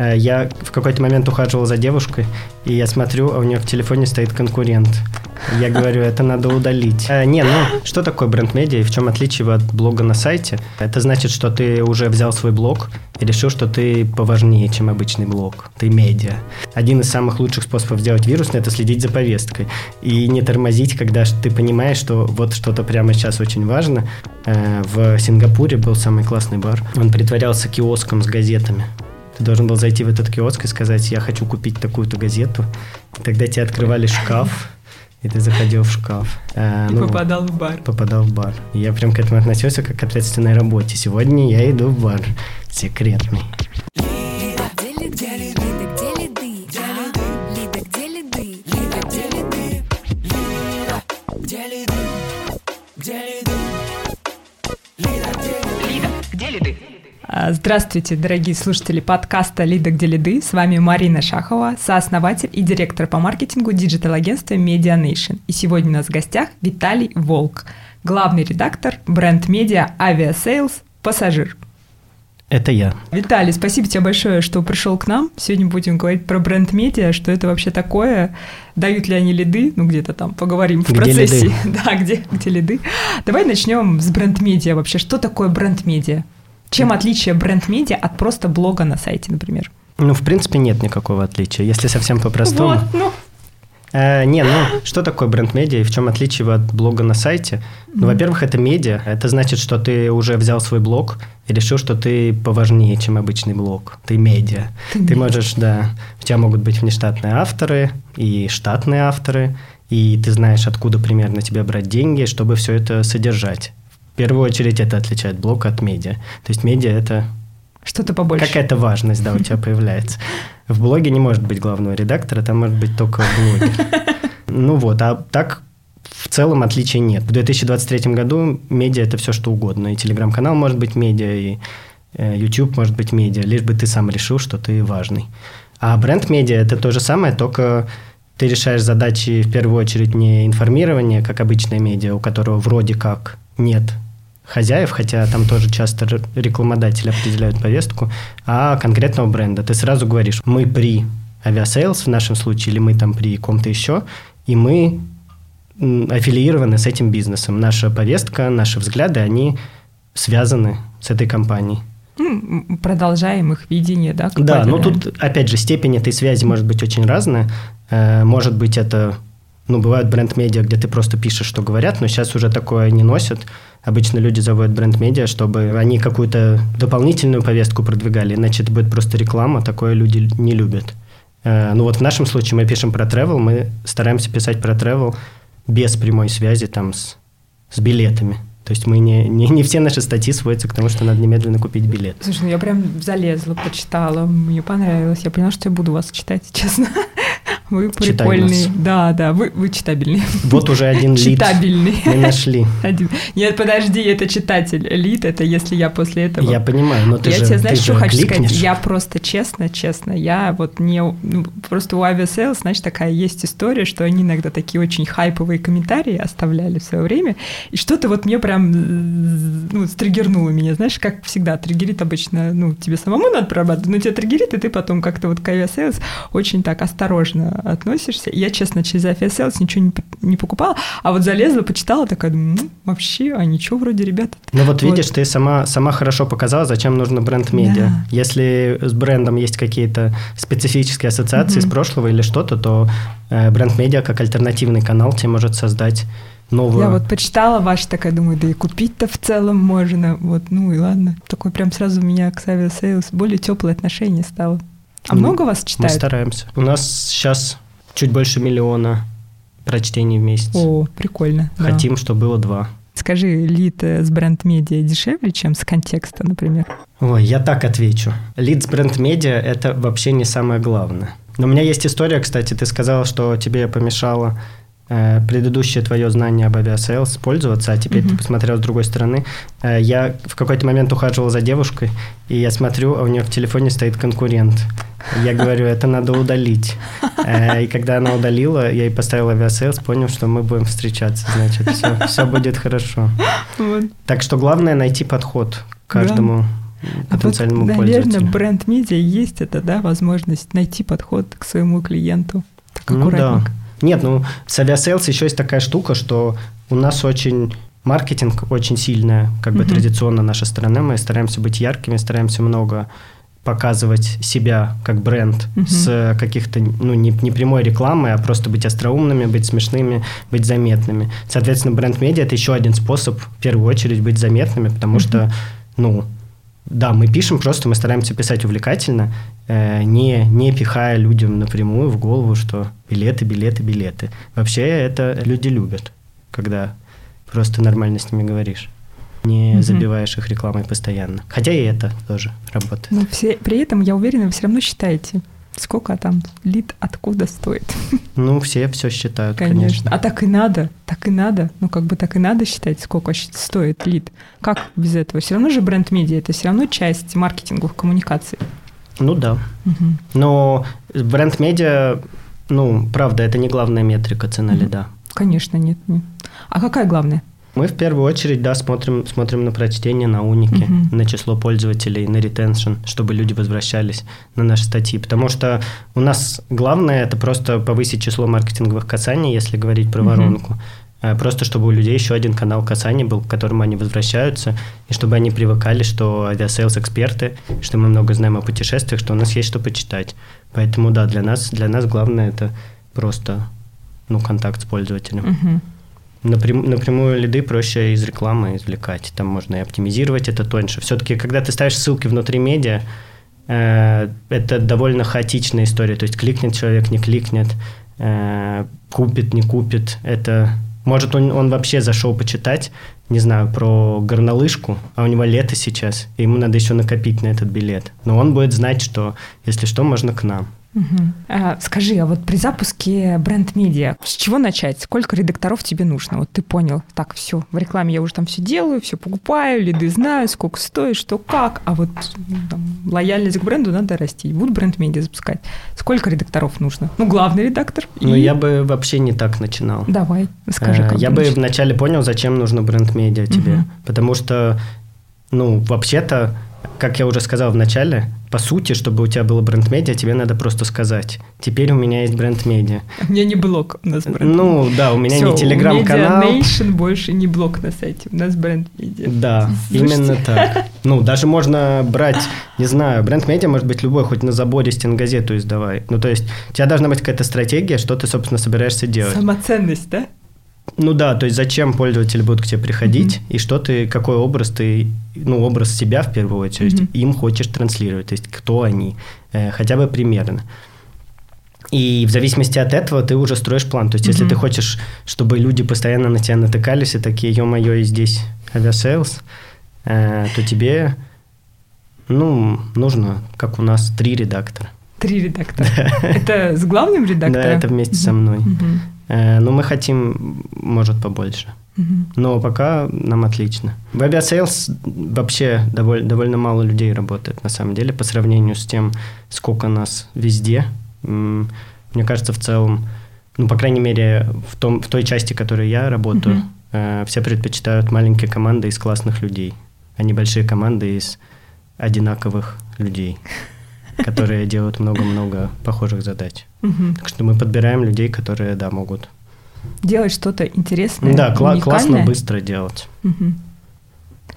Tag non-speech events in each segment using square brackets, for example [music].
Э, я в какой-то момент ухаживал за девушкой, и я смотрю, а у нее в телефоне стоит конкурент. Я говорю, это надо удалить. Э, не, ну, что такое бренд-медиа и в чем отличие от блога на сайте? Это значит, что ты уже взял свой блог и решил, что ты поважнее, чем обычный блог. Ты медиа. Один из самых лучших способов сделать вирусный – это следить за повесткой. И не тормозить, когда ты понимаешь, что вот что-то прямо сейчас очень важно. Э, в Сингапуре был самый классный бар. Он притворялся киоском с газетами. Ты должен был зайти в этот киоск и сказать, я хочу купить такую-то газету. И тогда тебе открывали шкаф, и ты заходил в шкаф. А, и ну, попадал в бар. Попадал в бар. И я прям к этому относился как к ответственной работе. Сегодня я иду в бар. Секретный. А, здравствуйте, дорогие слушатели подкаста «Лида, где лиды». С вами Марина Шахова, сооснователь и директор по маркетингу digital-агентства Media Nation. И сегодня у нас в гостях Виталий Волк, главный редактор бренд-медиа «Авиасейлс. Пассажир». Это я. Виталий, спасибо тебе большое, что пришел к нам. Сегодня будем говорить про бренд-медиа, что это вообще такое, дают ли они лиды, ну где-то там поговорим в где процессе. Лиды? [laughs] Да, где, где лиды. Давай начнем с бренд-медиа вообще. Что такое бренд-медиа? Чем отличие бренд-медиа от просто блога на сайте, например? Ну, в принципе, нет никакого отличия, если совсем по-простому. Вот, ну. Э, не, ну, что такое бренд-медиа и в чем отличие от блога на сайте? Ну, во-первых, это медиа. Это значит, что ты уже взял свой блог и решил, что ты поважнее, чем обычный блог. Ты медиа. Ты, ты можешь, да, у тебя могут быть внештатные авторы и штатные авторы, и ты знаешь, откуда примерно тебе брать деньги, чтобы все это содержать первую очередь это отличает блог от медиа. То есть медиа это что-то побольше. Какая-то важность, да, у тебя появляется. В блоге не может быть главного редактора, там может быть только блогер. [laughs] Ну вот, а так в целом отличий нет. В 2023 году медиа – это все, что угодно. И телеграм-канал может быть медиа, и э, YouTube может быть медиа, лишь бы ты сам решил, что ты важный. А бренд-медиа – это то же самое, только ты решаешь задачи в первую очередь не информирование, как обычное медиа, у которого вроде как нет хозяев, хотя там тоже часто рекламодатели определяют повестку, а конкретного бренда. Ты сразу говоришь, мы при авиасейлс в нашем случае, или мы там при ком-то еще, и мы аффилированы с этим бизнесом. Наша повестка, наши взгляды, они связаны с этой компанией. Продолжаем их видение, да? Да, но тут, опять же, степень этой связи может быть очень разная. Э, может быть, это, ну, бывают бренд-медиа, где ты просто пишешь, что говорят, но сейчас уже такое не носят. Обычно люди заводят бренд-медиа, чтобы они какую-то дополнительную повестку продвигали, иначе это будет просто реклама, такое люди не любят. Э, ну вот в нашем случае мы пишем про travel, мы стараемся писать про travel без прямой связи там с, с билетами. То есть мы не, не, не все наши статьи сводятся к тому, что надо немедленно купить билет. Слушай, ну я прям залезла, почитала, мне понравилось. Я поняла, что я буду вас читать, [laughs] честно. Вы прикольный. Да, да, вы, вы читабельный. Вот уже один лид Читабельный. мы нашли. [laughs] Один. Нет, подожди, это читатель. Лид, это если я после этого... Я понимаю, но ты я же тебе, знаешь, что хочу кликнешь? сказать? Я просто честно, честно, я вот не... Ну, просто у Aviasales, знаешь, такая есть история, что они иногда такие очень хайповые комментарии оставляли в свое время, и что-то вот мне прям ну, стригернуло меня, знаешь, как всегда, триггерит обычно, ну, тебе самому надо прорабатывать, но тебя триггерит, и ты потом как-то вот к Aviasales очень так осторожно относишься. Я, честно, через Afiasales ничего не, не покупала, а вот залезла, почитала, такая, ну, вообще, а ничего вроде, ребята. Ну вот видишь, вот. ты сама, сама хорошо показала, зачем нужно бренд-медиа. Да. Если с брендом есть какие-то специфические ассоциации угу. с прошлого или что-то, то э, бренд-медиа как альтернативный канал тебе может создать новую. Я вот почитала ваш, такая думаю, да и купить-то в целом можно. Вот, ну и ладно. Такой прям сразу у меня к Savia Sales более теплое отношение стало. А ну, много вас читают? Мы стараемся. У нас сейчас чуть больше миллиона прочтений в месяц. О, прикольно. Хотим, да. чтобы было два. Скажи, лид с бренд-медиа дешевле, чем с контекста, например? Ой, я так отвечу. Лид с бренд-медиа – это вообще не самое главное. Но у меня есть история, кстати, ты сказала, что тебе помешало Э, предыдущее твое знание об авиасейлс пользоваться, а теперь mm-hmm. ты посмотрел с другой стороны. Э, я в какой-то момент ухаживал за девушкой, и я смотрю, а у нее в телефоне стоит конкурент. Я говорю, это надо удалить. Э, и когда она удалила, я ей поставил авиасейлс, понял, что мы будем встречаться, значит, все, все будет хорошо. Вот. Так что главное найти подход к каждому. Потенциальному а вот, пользователю. Наверное, бренд-медиа есть это, да, возможность найти подход к своему клиенту. Так ну да. Нет, ну с авиасейлс еще есть такая штука, что у нас очень маркетинг очень сильная, как бы uh-huh. традиционно наша страна. Мы стараемся быть яркими, стараемся много показывать себя как бренд uh-huh. с каких-то, ну, не, не прямой рекламы, а просто быть остроумными, быть смешными, быть заметными. Соответственно, бренд-медиа – это еще один способ, в первую очередь, быть заметными, потому uh-huh. что, ну, да, мы пишем, просто мы стараемся писать увлекательно, э, не, не пихая людям напрямую в голову, что билеты, билеты, билеты. Вообще это люди любят, когда просто нормально с ними говоришь не угу. забиваешь их рекламой постоянно. Хотя и это тоже работает. Но все, при этом, я уверена, вы все равно считаете, сколько там лид откуда стоит. Ну, все все считают, конечно. конечно. А так и надо, так и надо. Ну, как бы так и надо считать, сколько стоит лид. Как без этого? Все равно же бренд-медиа, это все равно часть маркетинговых коммуникаций. Ну да. Угу. Но бренд-медиа, ну, правда, это не главная метрика цена угу. лида. Конечно, нет, нет. А какая главная? Мы в первую очередь, да, смотрим, смотрим на прочтение, на уники, uh-huh. на число пользователей, на ретеншн, чтобы люди возвращались на наши статьи. Потому что у нас главное это просто повысить число маркетинговых касаний, если говорить про uh-huh. воронку. Э, просто чтобы у людей еще один канал касаний был, к которому они возвращаются, и чтобы они привыкали, что авиасейлс эксперты, что мы много знаем о путешествиях, что у нас есть что почитать. Поэтому да, для нас, для нас главное это просто ну, контакт с пользователем. Uh-huh. Напрям, напрямую лиды проще из рекламы извлекать. Там можно и оптимизировать это тоньше. Все-таки, когда ты ставишь ссылки внутри медиа, э, это довольно хаотичная история. То есть кликнет человек, не кликнет, э, купит, не купит. Это может он, он вообще зашел почитать, не знаю, про горнолыжку, а у него лето сейчас, и ему надо еще накопить на этот билет. Но он будет знать, что, если что, можно к нам. Угу. А, скажи, а вот при запуске бренд-медиа, с чего начать? Сколько редакторов тебе нужно? Вот ты понял, так, все, в рекламе я уже там все делаю, все покупаю, лиды знаю, сколько стоит, что как, а вот ну, там, лояльность к бренду надо расти. Буду бренд-медиа запускать. Сколько редакторов нужно? Ну, главный редактор. Ну, и... я бы вообще не так начинал. Давай, скажи, как Я бы вначале понял, зачем нужно бренд-медиа тебе. Угу. Потому что, ну, вообще-то как я уже сказал в начале, по сути, чтобы у тебя было бренд-медиа, тебе надо просто сказать, теперь у меня есть бренд-медиа. У меня не блог, у нас бренд Ну, да, у меня Все, не телеграм-канал. Nation больше не блог на сайте, у нас бренд-медиа. Да, Слушайте. именно [laughs] так. Ну, даже можно брать, не знаю, бренд-медиа может быть любой, хоть на заборе стенгазету издавай. Ну, то есть, у тебя должна быть какая-то стратегия, что ты, собственно, собираешься делать. Самоценность, да? Ну да, то есть зачем пользователи будут к тебе приходить, mm-hmm. и что ты, какой образ ты, ну, образ себя в первую очередь, mm-hmm. им хочешь транслировать, то есть кто они, э, хотя бы примерно. И в зависимости от этого ты уже строишь план. То есть, mm-hmm. если ты хочешь, чтобы люди постоянно на тебя натыкались и такие, ё-моё, и здесь авиасейлс, э, то тебе, ну, нужно, как у нас, три редактора. Три редактора. [laughs] Это с главным редактором? Да, это вместе со мной. Но мы хотим, может, побольше. Но пока нам отлично. В авиасейлс вообще довольно, довольно мало людей работает, на самом деле, по сравнению с тем, сколько нас везде. Мне кажется, в целом, ну, по крайней мере, в, том, в той части, в которой я работаю, uh-huh. все предпочитают маленькие команды из классных людей, а не большие команды из одинаковых людей которые делают много-много похожих задач. Так что мы подбираем людей, которые, да, могут делать что-то интересное. Да, кла- классно быстро делать.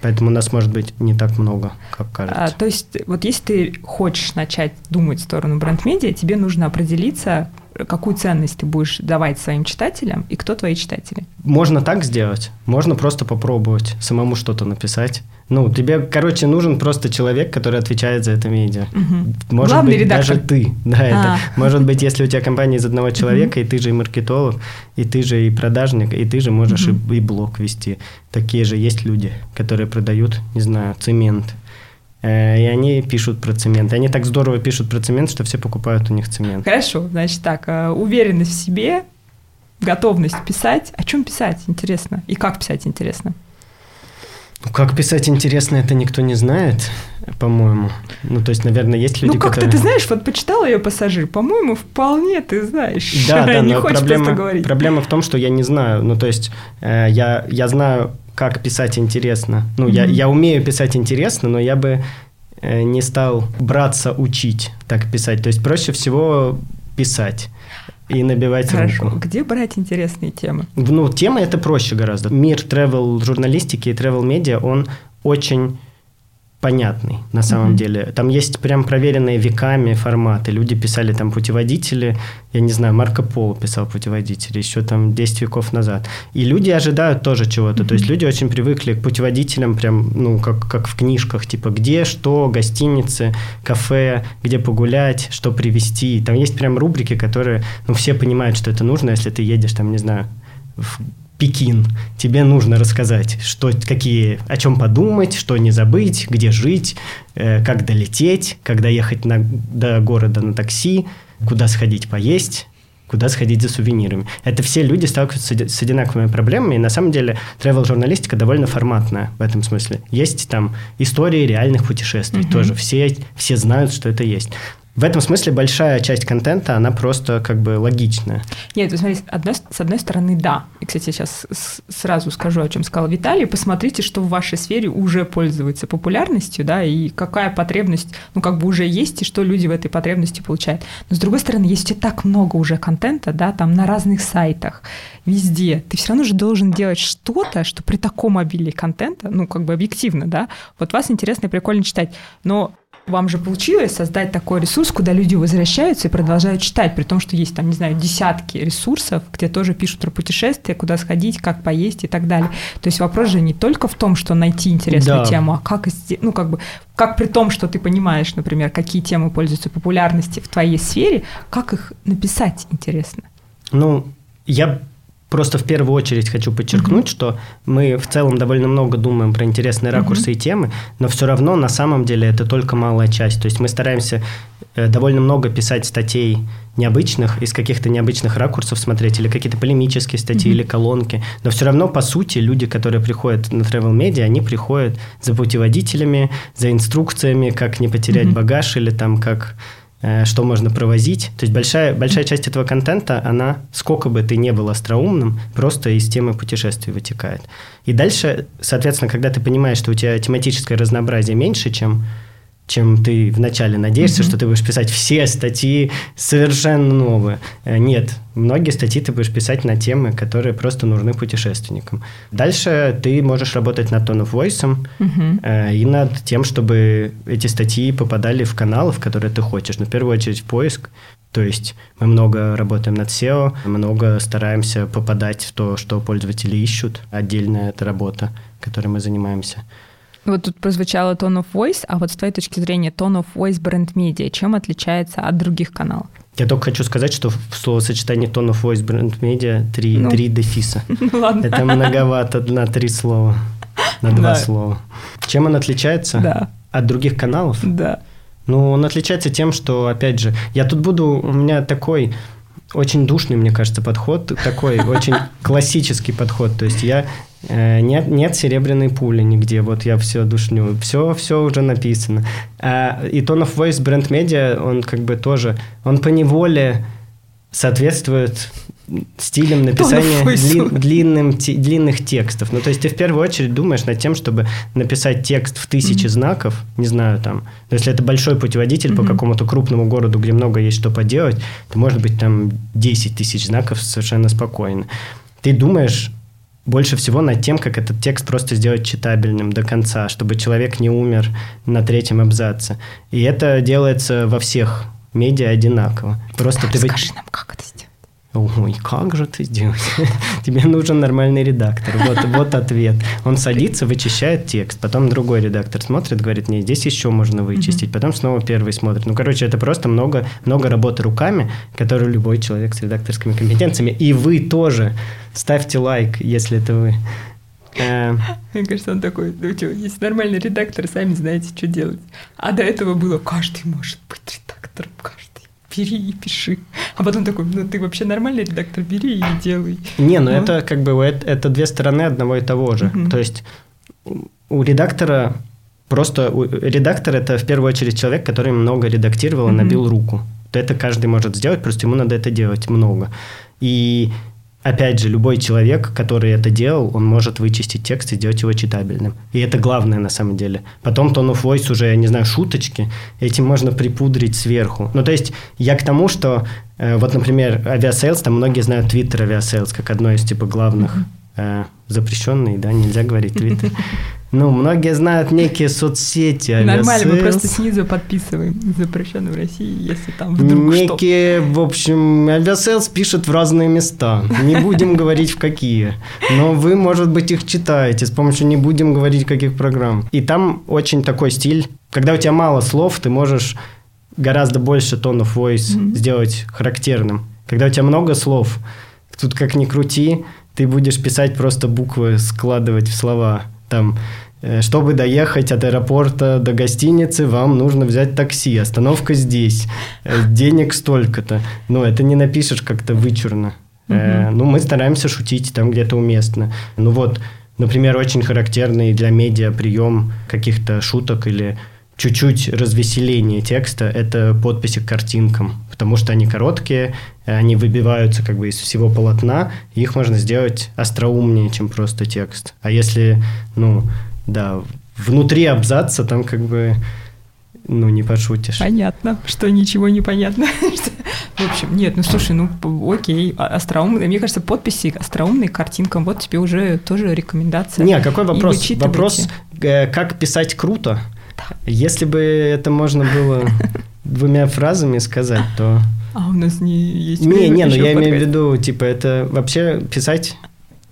Поэтому у нас может быть не так много, как кажется. А, то есть, вот если ты хочешь начать думать в сторону бренд-медиа, тебе нужно определиться, какую ценность ты будешь давать своим читателям и кто твои читатели. Можно так сделать, можно просто попробовать самому что-то написать. Ну, тебе, короче, нужен просто человек, который отвечает за это медиа. Угу. Может Главный быть, редактор. даже ты. Да, а. это. Может быть, если у тебя компания из одного человека, угу. и ты же и маркетолог, и ты же и продажник, и ты же можешь угу. и, и блог вести. Такие же есть люди, которые продают, не знаю, цемент, и они пишут про цемент. И они так здорово пишут про цемент, что все покупают у них цемент. Хорошо, значит так, э, уверенность в себе, готовность писать. О чем писать, интересно? И как писать, интересно? Ну, как писать интересно, это никто не знает, по-моему. Ну, то есть, наверное, есть люди, Ну, как-то которые... ты знаешь, вот почитала ее «Пассажир», по-моему, вполне ты знаешь. Да, да, [laughs] не но хочешь проблема, просто говорить. проблема в том, что я не знаю. Ну, то есть, э, я, я знаю, как писать интересно. Ну, mm-hmm. я, я умею писать интересно, но я бы э, не стал браться учить так писать. То есть проще всего писать и набивать Хорошо. руку. Где брать интересные темы? Ну, тема это проще гораздо. Мир travel журналистики и travel медиа, он очень понятный на самом mm-hmm. деле. Там есть прям проверенные веками форматы. Люди писали там путеводители, я не знаю, Марко Поло писал путеводители еще там 10 веков назад. И люди ожидают тоже чего-то. Mm-hmm. То есть люди очень привыкли к путеводителям прям, ну, как, как в книжках, типа где, что, гостиницы, кафе, где погулять, что привезти. Там есть прям рубрики, которые, ну, все понимают, что это нужно, если ты едешь там, не знаю, в Пекин, тебе нужно рассказать, что, какие, о чем подумать, что не забыть, где жить, э, как долететь, когда ехать на, до города на такси, куда сходить поесть, куда сходить за сувенирами. Это все люди сталкиваются с одинаковыми проблемами, и на самом деле travel-журналистика довольно форматная в этом смысле. Есть там истории реальных путешествий, угу. тоже все, все знают, что это есть. В этом смысле большая часть контента, она просто как бы логичная. Нет, вы смотрите, одной, с одной стороны, да. И, кстати, я сейчас сразу скажу, о чем сказал Виталий. Посмотрите, что в вашей сфере уже пользуется популярностью, да, и какая потребность, ну, как бы уже есть, и что люди в этой потребности получают. Но, с другой стороны, есть и так много уже контента, да, там на разных сайтах, везде. Ты все равно же должен делать что-то, что при таком обилии контента, ну, как бы объективно, да, вот вас интересно и прикольно читать. Но вам же получилось создать такой ресурс, куда люди возвращаются и продолжают читать, при том, что есть там, не знаю, десятки ресурсов, где тоже пишут про путешествия, куда сходить, как поесть и так далее. То есть вопрос же не только в том, что найти интересную да. тему, а как, ну, как бы, как при том, что ты понимаешь, например, какие темы пользуются популярностью в твоей сфере, как их написать интересно? Ну, я Просто в первую очередь хочу подчеркнуть, mm-hmm. что мы в целом довольно много думаем про интересные ракурсы mm-hmm. и темы, но все равно на самом деле это только малая часть. То есть мы стараемся э, довольно много писать статей необычных, из каких-то необычных ракурсов смотреть, или какие-то полемические статьи, mm-hmm. или колонки. Но все равно, по сути, люди, которые приходят на Travel Media, они приходят за путеводителями, за инструкциями, как не потерять mm-hmm. багаж, или там как что можно провозить. То есть большая, большая часть этого контента, она, сколько бы ты не был остроумным, просто из темы путешествий вытекает. И дальше, соответственно, когда ты понимаешь, что у тебя тематическое разнообразие меньше, чем чем ты вначале надеешься, mm-hmm. что ты будешь писать все статьи совершенно новые. Э, нет, многие статьи ты будешь писать на темы, которые просто нужны путешественникам. Дальше ты можешь работать над tone of voice mm-hmm. э, и над тем, чтобы эти статьи попадали в каналы, в которые ты хочешь. Но в первую очередь в поиск. То есть мы много работаем над SEO, много стараемся попадать в то, что пользователи ищут. Отдельная это работа, которой мы занимаемся. Вот тут прозвучало tone of voice, а вот с твоей точки зрения tone of voice бренд медиа, чем отличается от других каналов? Я только хочу сказать, что в словосочетании tone of voice бренд медиа три, ну, три дефиса. [laughs] Ну, ладно. Это многовато на три слова, на два да. слова. Чем он отличается да. от других каналов? Да. Ну, он отличается тем, что, опять же, я тут буду, у меня такой очень душный, мне кажется, подход, такой очень [laughs] классический подход. То есть я нет, нет серебряной пули нигде, вот я все душню, все, все уже написано. А, и Tone of Voice бренд медиа, он как бы тоже, он по неволе соответствует стилем написания дли, длинным, те, длинных текстов. Ну, то есть ты в первую очередь думаешь над тем, чтобы написать текст в тысячи mm-hmm. знаков, не знаю, там, но если это большой путеводитель mm-hmm. по какому-то крупному городу, где много есть что поделать, то может быть там 10 тысяч знаков совершенно спокойно. Ты думаешь больше всего над тем, как этот текст просто сделать читабельным до конца, чтобы человек не умер на третьем абзаце. И это делается во всех медиа одинаково. Просто да, ты расскажи вы... нам, как это сделать. Ой, как же ты сделаешь? [laughs] Тебе нужен нормальный редактор. Вот, вот ответ. Он садится, вычищает текст. Потом другой редактор смотрит, говорит, не, здесь еще можно вычистить. Потом снова первый смотрит. Ну, короче, это просто много, много работы руками, которую любой человек с редакторскими компетенциями. И вы тоже. Ставьте лайк, если это вы. Э, Мне кажется, он такой, ну что, есть нормальный редактор, сами знаете, что делать. А до этого было, каждый может быть редактором, каждый бери и пиши. А потом такой, ну ты вообще нормальный редактор, бери и делай. Не, ну, ну. это как бы это, это две стороны одного и того же. Угу. То есть у редактора просто у, редактор это в первую очередь человек, который много редактировал и угу. набил руку. Это каждый может сделать, просто ему надо это делать много. И опять же, любой человек, который это делал, он может вычистить текст и сделать его читабельным. И это главное на самом деле. Потом Tone of Voice уже, я не знаю, шуточки, этим можно припудрить сверху. Ну, то есть я к тому, что э, вот, например, авиасейлс, там многие знают Twitter авиасейлс как одно из типа главных э, запрещенный, да, нельзя говорить Twitter. Ну, многие знают некие соцсети. Нормально, мы просто снизу подписываем запрещенный в России, если там вдруг Некие, что. в общем, авиасейлс пишет в разные места. Не будем говорить в какие. Но вы, может быть, их читаете с помощью не будем говорить каких программ. И там очень такой стиль. Когда у тебя мало слов, ты можешь гораздо больше of voice mm-hmm. сделать характерным. Когда у тебя много слов, тут как ни крути, ты будешь писать просто буквы, складывать в слова. Там Э, чтобы доехать от аэропорта до гостиницы, вам нужно взять такси. Остановка здесь. Э, денег столько-то. Но это не напишешь как-то вычурно. Угу. Ну, мы стараемся шутить там где-то уместно. Ну вот, например, очень характерный для медиа прием каких-то шуток или чуть-чуть развеселение текста – это подписи к картинкам, потому что они короткие, они выбиваются как бы из всего полотна, и их можно сделать остроумнее, чем просто текст. А если, ну, да, внутри абзаца там как бы ну, не пошутишь. Понятно, что ничего не понятно. [laughs] В общем, нет, ну слушай, ну окей, а, остроумные, мне кажется, подписи остроумные картинкам, вот тебе уже тоже рекомендация. Не, а какой вопрос? Вопрос, э, как писать круто. Да. Если бы это можно было [laughs] двумя фразами сказать, то... А у нас не есть... Не, не, ну я имею в виду, типа, это вообще писать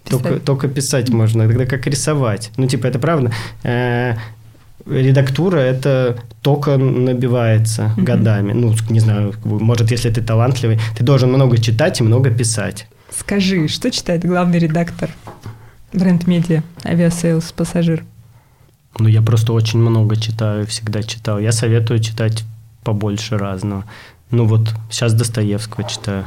только, только писать можно, тогда как рисовать. Ну, типа, это правда. Э, редактура это только набивается mm-hmm. годами. Ну, не знаю, может, если ты талантливый, ты должен много читать и много писать. Скажи, что читает главный редактор бренд-медиа авиасейлс пассажир? Ну, я просто очень много читаю, всегда читал. Я советую читать побольше разного. Ну, вот сейчас Достоевского читаю.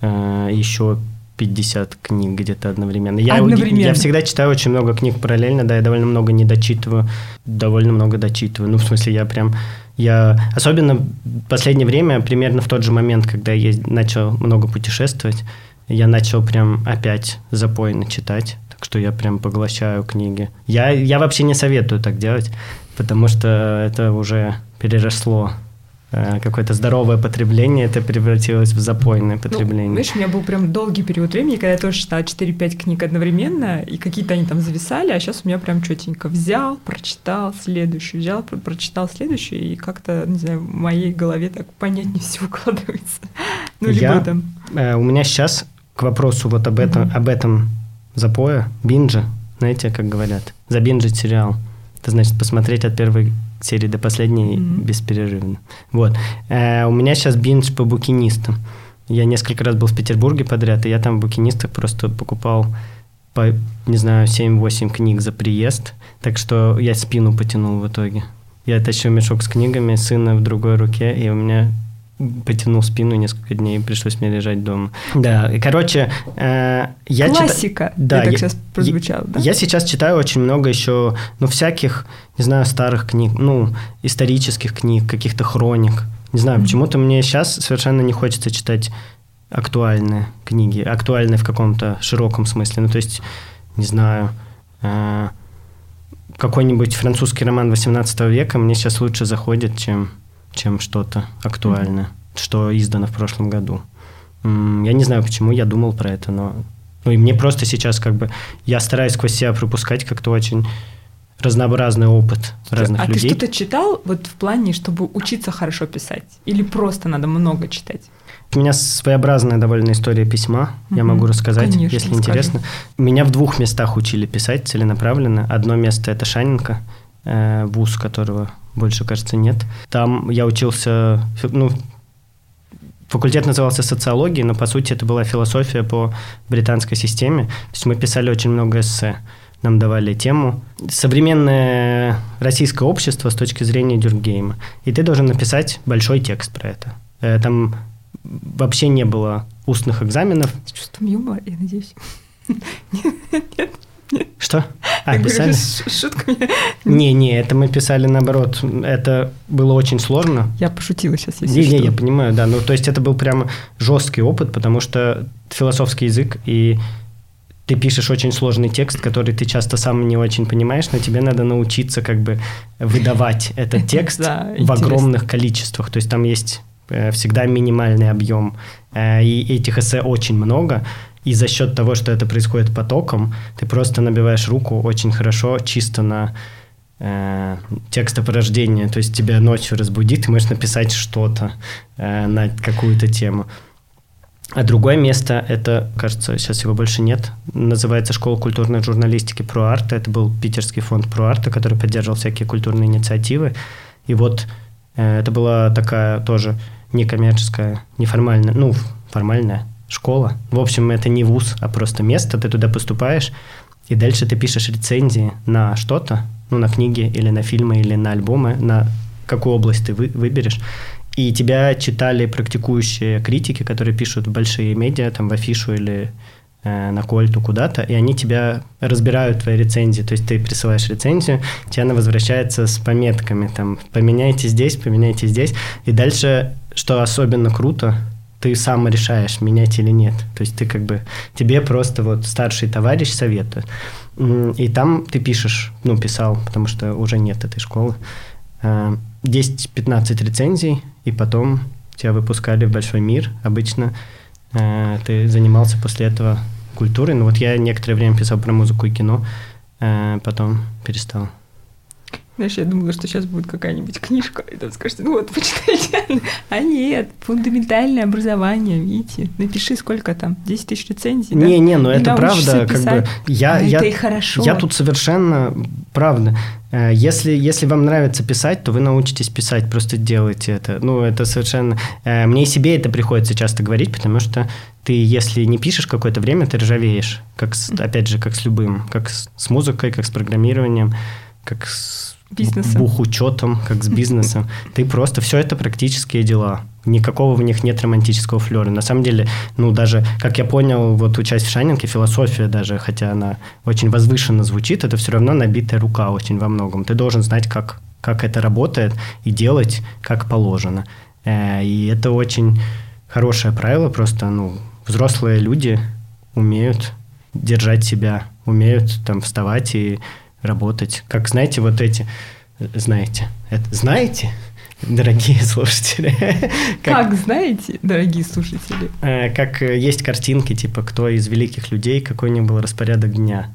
Э, еще 50 книг где-то одновременно. Я, одновременно. я всегда читаю очень много книг параллельно, да, я довольно много не дочитываю, довольно много дочитываю. Ну, в смысле, я прям... Я, особенно в последнее время, примерно в тот же момент, когда я начал много путешествовать, я начал прям опять запойно читать, так что я прям поглощаю книги. Я, я вообще не советую так делать, потому что это уже переросло какое-то здоровое потребление, это превратилось в запойное ну, потребление. Ну, знаешь, у меня был прям долгий период времени, когда я тоже читала 4-5 книг одновременно, и какие-то они там зависали, а сейчас у меня прям четенько взял, прочитал следующую, взял, про прочитал следующую, и как-то, не знаю, в моей голове так понятнее [laughs] все укладывается. Ну, либо я, там... Э, у меня сейчас к вопросу вот об этом, mm-hmm. об этом запоя, бинджа, знаете, как говорят, забинжить сериал. Это значит посмотреть от первой серии до последней mm-hmm. бесперерывно. Вот. Э, у меня сейчас биндж по букинистам. Я несколько раз был в Петербурге подряд, и я там в букинистах просто покупал по, не знаю, 7-8 книг за приезд. Так что я спину потянул в итоге. Я тащил мешок с книгами, сына в другой руке, и у меня потянул спину несколько дней, пришлось мне лежать дома. Да, короче, э, я Классика, чита... да, я, сейчас прозвучало, да? Я сейчас читаю очень много еще, ну, всяких, не знаю, старых книг, ну, исторических книг, каких-то хроник. Не знаю, mm-hmm. почему-то мне сейчас совершенно не хочется читать актуальные книги, актуальные в каком-то широком смысле. Ну, то есть, не знаю, э, какой-нибудь французский роман 18 века мне сейчас лучше заходит, чем чем что-то актуальное, mm-hmm. что издано в прошлом году. Я не знаю, почему я думал про это, но... Ну и мне просто сейчас как бы... Я стараюсь сквозь себя пропускать как-то очень разнообразный опыт разных а людей. А ты что-то читал вот в плане, чтобы учиться хорошо писать? Или просто надо много читать? У меня своеобразная довольно история письма, угу. я могу рассказать, Конечно, если расскажи. интересно. Меня в двух местах учили писать целенаправленно. Одно место – это Шаненко, э, вуз, которого больше, кажется, нет. Там я учился, ну, факультет назывался социологией, но по сути это была философия по британской системе. То есть мы писали очень много эссе. Нам давали тему «Современное российское общество с точки зрения Дюркгейма». И ты должен написать большой текст про это. Э, там вообще не было устных экзаменов. С чувством юмора, я надеюсь. [laughs] Нет, Что? А, Я говорю, писали? с шутками. Не, не, это мы писали наоборот. Это было очень сложно. Я пошутила сейчас, если Не, не, я понимаю, да. Ну, то есть это был прямо жесткий опыт, потому что философский язык, и ты пишешь очень сложный текст, который ты часто сам не очень понимаешь, но тебе надо научиться как бы выдавать [laughs] этот текст в огромных количествах. То есть там есть э, всегда минимальный объем, э, и этих эссе очень много, и за счет того, что это происходит потоком, ты просто набиваешь руку очень хорошо, чисто на э, текстопорождение, то есть тебя ночью разбудит, ты можешь написать что-то э, на какую-то тему. А другое место, это, кажется, сейчас его больше нет, называется «Школа культурной журналистики ПроАрта». Это был питерский фонд ПроАрта, который поддерживал всякие культурные инициативы. И вот э, это была такая тоже некоммерческая, неформальная, ну, формальная школа. В общем, это не вуз, а просто место, ты туда поступаешь, и дальше ты пишешь рецензии на что-то, ну, на книги или на фильмы или на альбомы, на какую область ты вы- выберешь. И тебя читали практикующие критики, которые пишут в большие медиа, там в афишу или э, на кольту куда-то, и они тебя разбирают твои рецензии. То есть ты присылаешь рецензию, тебе она возвращается с пометками, там, поменяйте здесь, поменяйте здесь. И дальше, что особенно круто, ты сам решаешь, менять или нет. То есть ты как бы, тебе просто вот старший товарищ советует. И там ты пишешь, ну, писал, потому что уже нет этой школы, э, 10-15 рецензий, и потом тебя выпускали в большой мир. Обычно э, ты занимался после этого культурой. Ну вот я некоторое время писал про музыку и кино, э, потом перестал. Знаешь, я думала, что сейчас будет какая-нибудь книжка, и там скажете, ну вот, почитайте. А нет, фундаментальное образование, видите. Напиши, сколько там, 10 тысяч рецензий, да? Не, не, ну это правда, как бы я, А я, это и хорошо. я тут совершенно правда. Э, Если, если вам нравится писать, то вы научитесь писать, просто делайте это. Ну, это совершенно... э, Мне и себе это приходится часто говорить, потому что ты, если не пишешь какое-то время, ты ржавеешь. Как с- опять же, как с любым. Как с музыкой, как с программированием, как с Бизнесом. бухучетом, как с бизнесом. Ты просто... Все это практические дела. Никакого в них нет романтического флера. На самом деле, ну, даже, как я понял, вот учась в Шанинке, философия даже, хотя она очень возвышенно звучит, это все равно набитая рука очень во многом. Ты должен знать, как, как это работает, и делать, как положено. Э, И это очень хорошее правило, просто, ну, взрослые люди умеют держать себя, умеют там вставать и работать. Как, знаете, вот эти, знаете, это, знаете, дорогие слушатели, [laughs] Как знаете, дорогие слушатели, Э, как есть картинки, типа, кто из великих людей, какой у них был распорядок дня.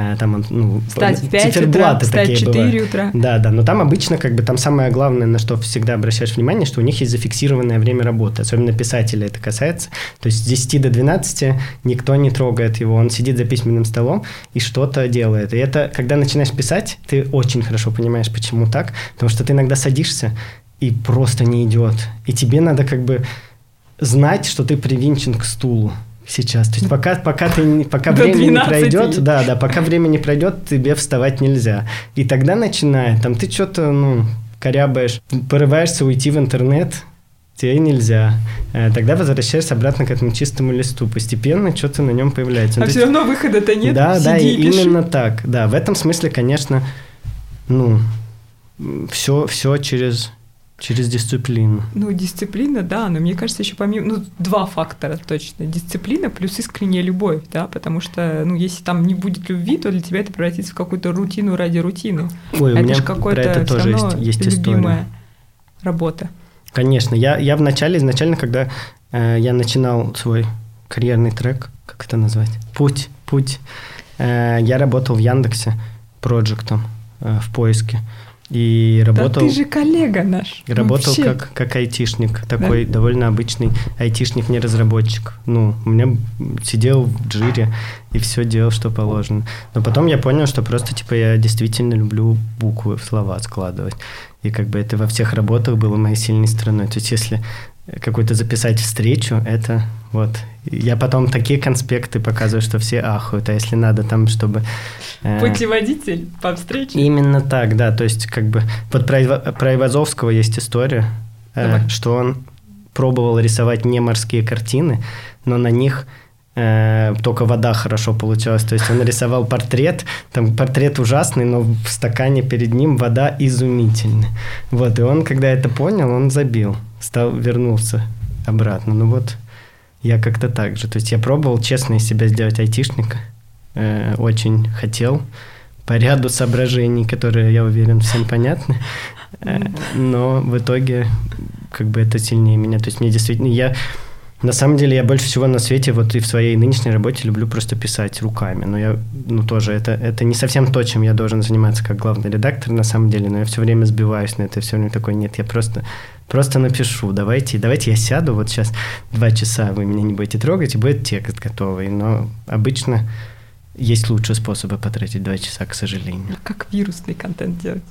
Э, Там, ну, встать в 5 утра, встать такие 4 бывают. утра. Да, да, но там обычно, как бы, там самое главное, на что всегда обращаешь внимание, что у них есть зафиксированное время работы, особенно писателей это касается. То есть с 10 до 12 никто не трогает его, он сидит за письменным столом и что-то делает. И это, когда начинаешь писать, ты очень хорошо понимаешь, почему так, потому что ты иногда садишься и просто не идет. И тебе надо как бы знать, что ты привинчен к стулу сейчас. То есть пока, пока, ты, не- пока До время не 12. пройдет, да, да, пока время не пройдет, тебе вставать нельзя. И тогда начинает, там ты что-то, ну, корябаешь, порываешься уйти в интернет, тебе нельзя. Э, Тогда возвращаешься обратно к этому чистому листу. Постепенно что-то на нем появляется. А Ну, все есть- равно выхода-то нет. да, да, Сиди и и пиши. именно так. Да, в этом смысле, конечно, ну, все, все через, через дисциплину. Ну, дисциплина, да, но мне кажется, еще помимо, ну, два фактора точно. Дисциплина плюс искренняя любовь, да, потому что, ну, если там не будет любви, то для тебя это превратится в какую-то рутину ради рутины. Ой, у это меня же про какой-то это тоже есть, есть любимая история. работа. Конечно, я, я в начале, изначально, когда э, я начинал свой карьерный трек, как это назвать, путь, путь, э, я работал в Яндексе проектом э, в поиске. И работал... Да ты же коллега наш. Работал Вообще. как, как айтишник, такой довольно обычный айтишник, не разработчик. Ну, у меня сидел в джире и все делал, что положено. Но потом я понял, что просто, типа, я действительно люблю буквы в слова складывать. И как бы это во всех работах было моей сильной стороной. То есть если какую-то записать встречу, это вот. Я потом такие конспекты показываю, что все ахают. А если надо там, чтобы... э, Путеводитель по встрече. Именно так, да. То есть, как бы, вот про, про Ивазовского есть история, э, что он пробовал рисовать не морские картины, но на них э, только вода хорошо получалась. То есть он рисовал портрет, там портрет ужасный, но в стакане перед ним вода изумительная. Вот, и он, когда это понял, он забил, стал, вернулся обратно. Ну вот, я как-то так же. То есть я пробовал честно из себя сделать айтишника, э, очень хотел, по ряду соображений, которые, я уверен, всем понятны. Э, но в итоге как бы это сильнее меня. То есть мне действительно... Я на самом деле я больше всего на свете вот и в своей нынешней работе люблю просто писать руками. Но я, ну тоже, это, это не совсем то, чем я должен заниматься как главный редактор на самом деле, но я все время сбиваюсь на это, все время такой, нет, я просто, просто напишу, давайте, давайте я сяду, вот сейчас два часа вы меня не будете трогать, и будет текст готовый. Но обычно есть лучшие способы потратить два часа, к сожалению. А как вирусный контент делать?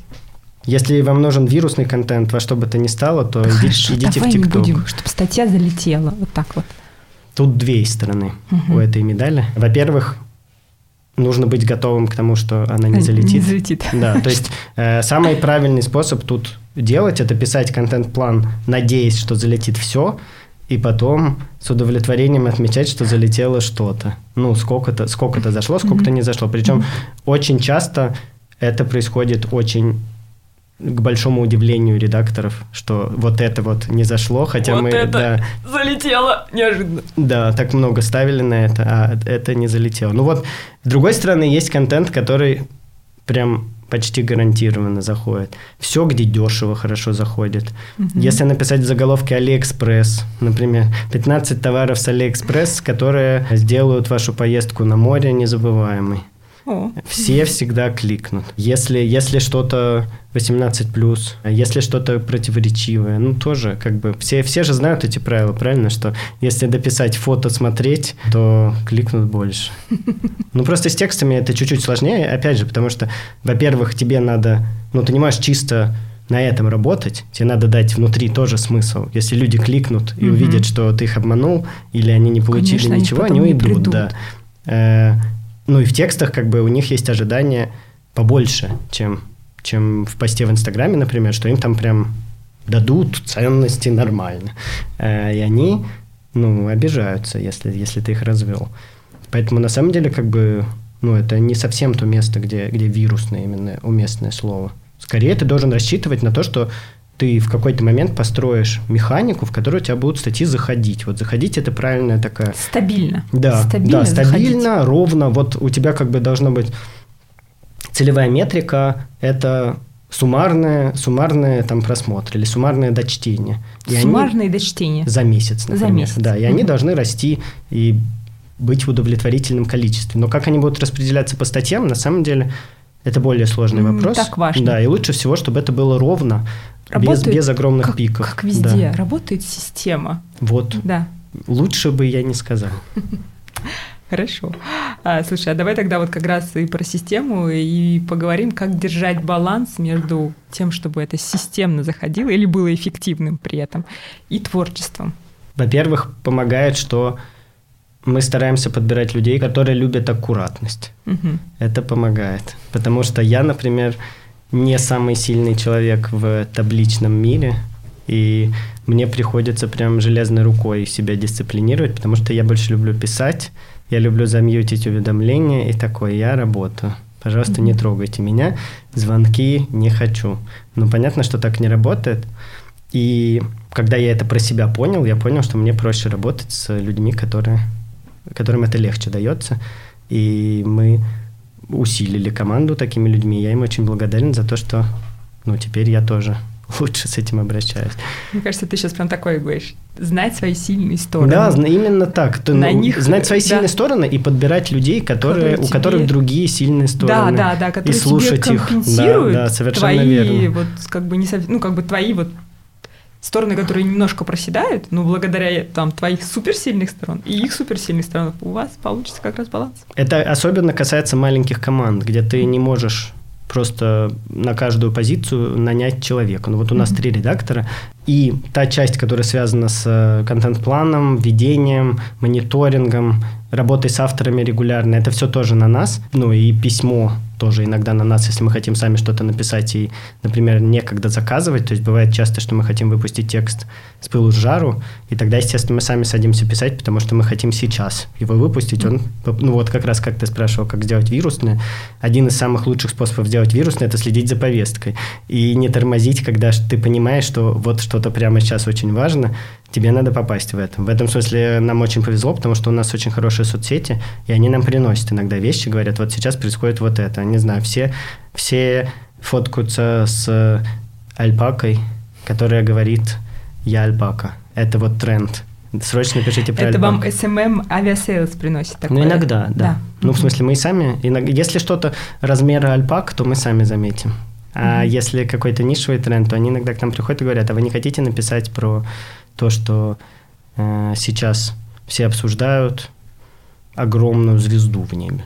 Если вам нужен вирусный контент во что бы то ни стало, то Хорошо, идите, давай в ТикТок. будем, чтобы статья залетела, вот так вот. Тут две стороны угу. у этой медали. Во-первых, нужно быть готовым к тому, что она не залетит. Не залетит. Да, то есть э, самый правильный способ тут делать, это писать контент-план, надеясь, что залетит все, и потом с удовлетворением отмечать, что залетело что-то. Ну, сколько-то сколько зашло, сколько-то не зашло. Причем очень часто это происходит очень к большому удивлению редакторов, что вот это вот не зашло, хотя вот мы... это да, залетело неожиданно. Да, так много ставили на это, а это не залетело. Ну вот, с другой стороны, есть контент, который прям почти гарантированно заходит. Все, где дешево, хорошо заходит. Угу. Если написать в заголовке Алиэкспресс, например, 15 товаров с Алиэкспресс, которые сделают вашу поездку на море незабываемой. Все всегда кликнут. Если, если что-то 18+, если что-то противоречивое, ну тоже как бы все, все же знают эти правила, правильно, что если дописать фото смотреть, то кликнут больше. [laughs] Ну просто с текстами это чуть-чуть сложнее, опять же, потому что, во-первых, тебе надо, ну ты не можешь чисто на этом работать, тебе надо дать внутри тоже смысл. Если люди кликнут и угу. увидят, что ты их обманул, или они не получили Конечно, ничего, они, они уйдут, да. Ну и в текстах как бы у них есть ожидания побольше, чем, чем в посте в Инстаграме, например, что им там прям дадут ценности нормально. Э, и они, ну, обижаются, если, если ты их развел. Поэтому на самом деле как бы, ну, это не совсем то место, где, где вирусное именно уместное слово. Скорее ты должен рассчитывать на то, что ты в какой-то момент построишь механику, в которую у тебя будут статьи заходить. Вот заходить это правильная такая... Стабильно. Да, стабильно, да, стабильно заходить. ровно. Вот у тебя как бы должна быть целевая метрика – это суммарное, суммарное там просмотр или суммарное дочтение. И суммарное они... дочтение. За месяц, например. За месяц. Да, и угу. они должны расти и быть в удовлетворительном количестве. Но как они будут распределяться по статьям, на самом деле, это более сложный вопрос. Так важно. Да, и лучше всего, чтобы это было ровно, Работает, без, без огромных как, пиков. Как везде, да. работает система. Вот. Да. Лучше бы я не сказал. [laughs] Хорошо. А, слушай, а давай тогда вот как раз и про систему и поговорим, как держать баланс между тем, чтобы это системно заходило или было эффективным при этом, и творчеством. Во-первых, помогает, что мы стараемся подбирать людей, которые любят аккуратность. Угу. Это помогает. Потому что я, например, не самый сильный человек в табличном мире, и мне приходится прям железной рукой себя дисциплинировать, потому что я больше люблю писать, я люблю замьютить уведомления и такое, я работаю. Пожалуйста, не трогайте меня, звонки не хочу. Ну, понятно, что так не работает. И когда я это про себя понял, я понял, что мне проще работать с людьми, которые, которым это легче дается. И мы усилили команду такими людьми. Я им очень благодарен за то, что ну, теперь я тоже [laughs] лучше с этим обращаюсь. Мне кажется, ты сейчас прям такой говоришь. Знать свои сильные стороны. Да, именно так. Ты, На ну, них, знать свои да. сильные стороны и подбирать людей, которые, которые у которых другие сильные стороны. Да, да, да, которые и слушать тебе компенсируют их. Да, да, совершенно твои, верно. вот, как бы не, ну, как бы твои вот стороны, которые немножко проседают, но благодаря там твоих суперсильных сторон и их суперсильных сторон у вас получится как раз баланс. Это особенно касается маленьких команд, где ты не можешь просто на каждую позицию нанять человека. Ну вот у нас mm-hmm. три редактора, И та часть, которая связана с э, контент-планом, ведением, мониторингом, работой с авторами регулярно, это все тоже на нас. Ну и письмо тоже иногда на нас, если мы хотим сами что-то написать и, например, некогда заказывать. То есть бывает часто, что мы хотим выпустить текст с пылу с жару, и тогда, естественно, мы сами садимся писать, потому что мы хотим сейчас его выпустить. Он, ну вот как раз как ты спрашивал, как сделать вирусное. Один из самых лучших способов сделать вирусное – это следить за повесткой и не тормозить, когда ты понимаешь, что вот что-то прямо сейчас очень важно, тебе надо попасть в это. В этом смысле нам очень повезло, потому что у нас очень хорошие соцсети, и они нам приносят иногда вещи, говорят, вот сейчас происходит вот это. Не знаю, все, все фоткаются с альпакой, которая говорит «я альпака». Это вот тренд. Срочно пишите про Это альпак. вам SMM авиасейлс приносит такое? Ну, иногда, да. Да. Ну, в смысле, мы сами... иног- Если что-то размера альпак, то мы сами заметим. А если какой-то нишевый тренд, то они иногда к нам приходят и говорят, а вы не хотите написать про то, что э, сейчас все обсуждают огромную звезду в небе?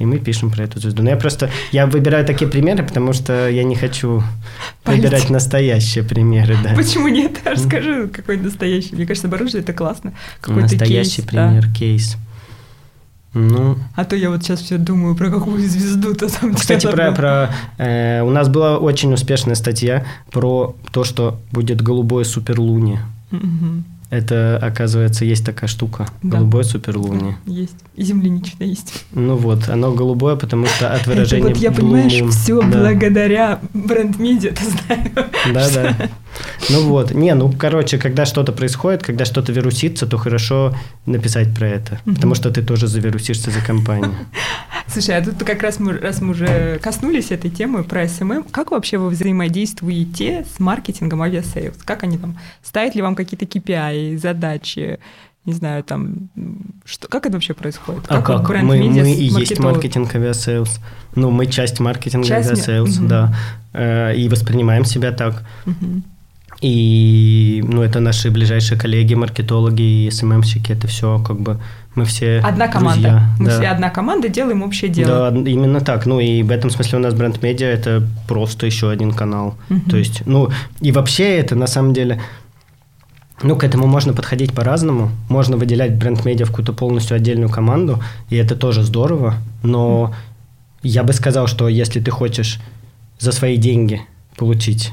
И мы пишем про эту звезду. Но я просто... Я выбираю такие примеры, потому что я не хочу Палить. выбирать настоящие примеры, да. Почему нет? Расскажи, какой настоящий. Мне кажется, наоборот, это классно. Какой-то Настоящий кейс, да. пример, кейс. Ну, А то я вот сейчас все думаю, про какую звезду-то там Кстати, дело про, про э, у нас была очень успешная статья про то, что будет голубое суперлуние. Мгм. Это, оказывается, есть такая штука. Да. Голубое суперлуние. Есть. И земляничная есть. Ну вот, оно голубое, потому что от выражения Это вот я, blue понимаешь, все Да. благодаря бренд-медиа, ты знаешь. Да, да. Ну вот. Не, ну, короче, когда что-то происходит, когда что-то вирусится, то хорошо написать про это. Потому что ты тоже завирусишься за компанию. [laughs] Слушай, а тут как раз мы, раз мы уже коснулись этой темы про SMM, как вообще вы взаимодействуете с маркетингом авиасейлс? Как они там, ставят ли вам какие-то KPI, задачи, не знаю, там, что, как это вообще происходит? А как? бренд Мы, мы и есть маркетинг авиасейлс. Ну, мы часть маркетинга Часть ми- авиасейлс, Мгм. да. Э, И воспринимаем себя так. Мгм. И, ну, это наши ближайшие коллеги, маркетологи и SMM щики, это все как бы мы все Одна команда. друзья. Мы да. все одна команда, делаем общее дело. Да, именно так. Ну и в этом смысле у нас бренд медиа это просто еще один канал. Мгм. То есть, ну и вообще это на самом деле, ну к этому можно подходить по-разному. Можно выделять бренд медиа в какую-то полностью отдельную команду, и это тоже здорово. Но я бы сказал, что если ты хочешь за свои деньги получить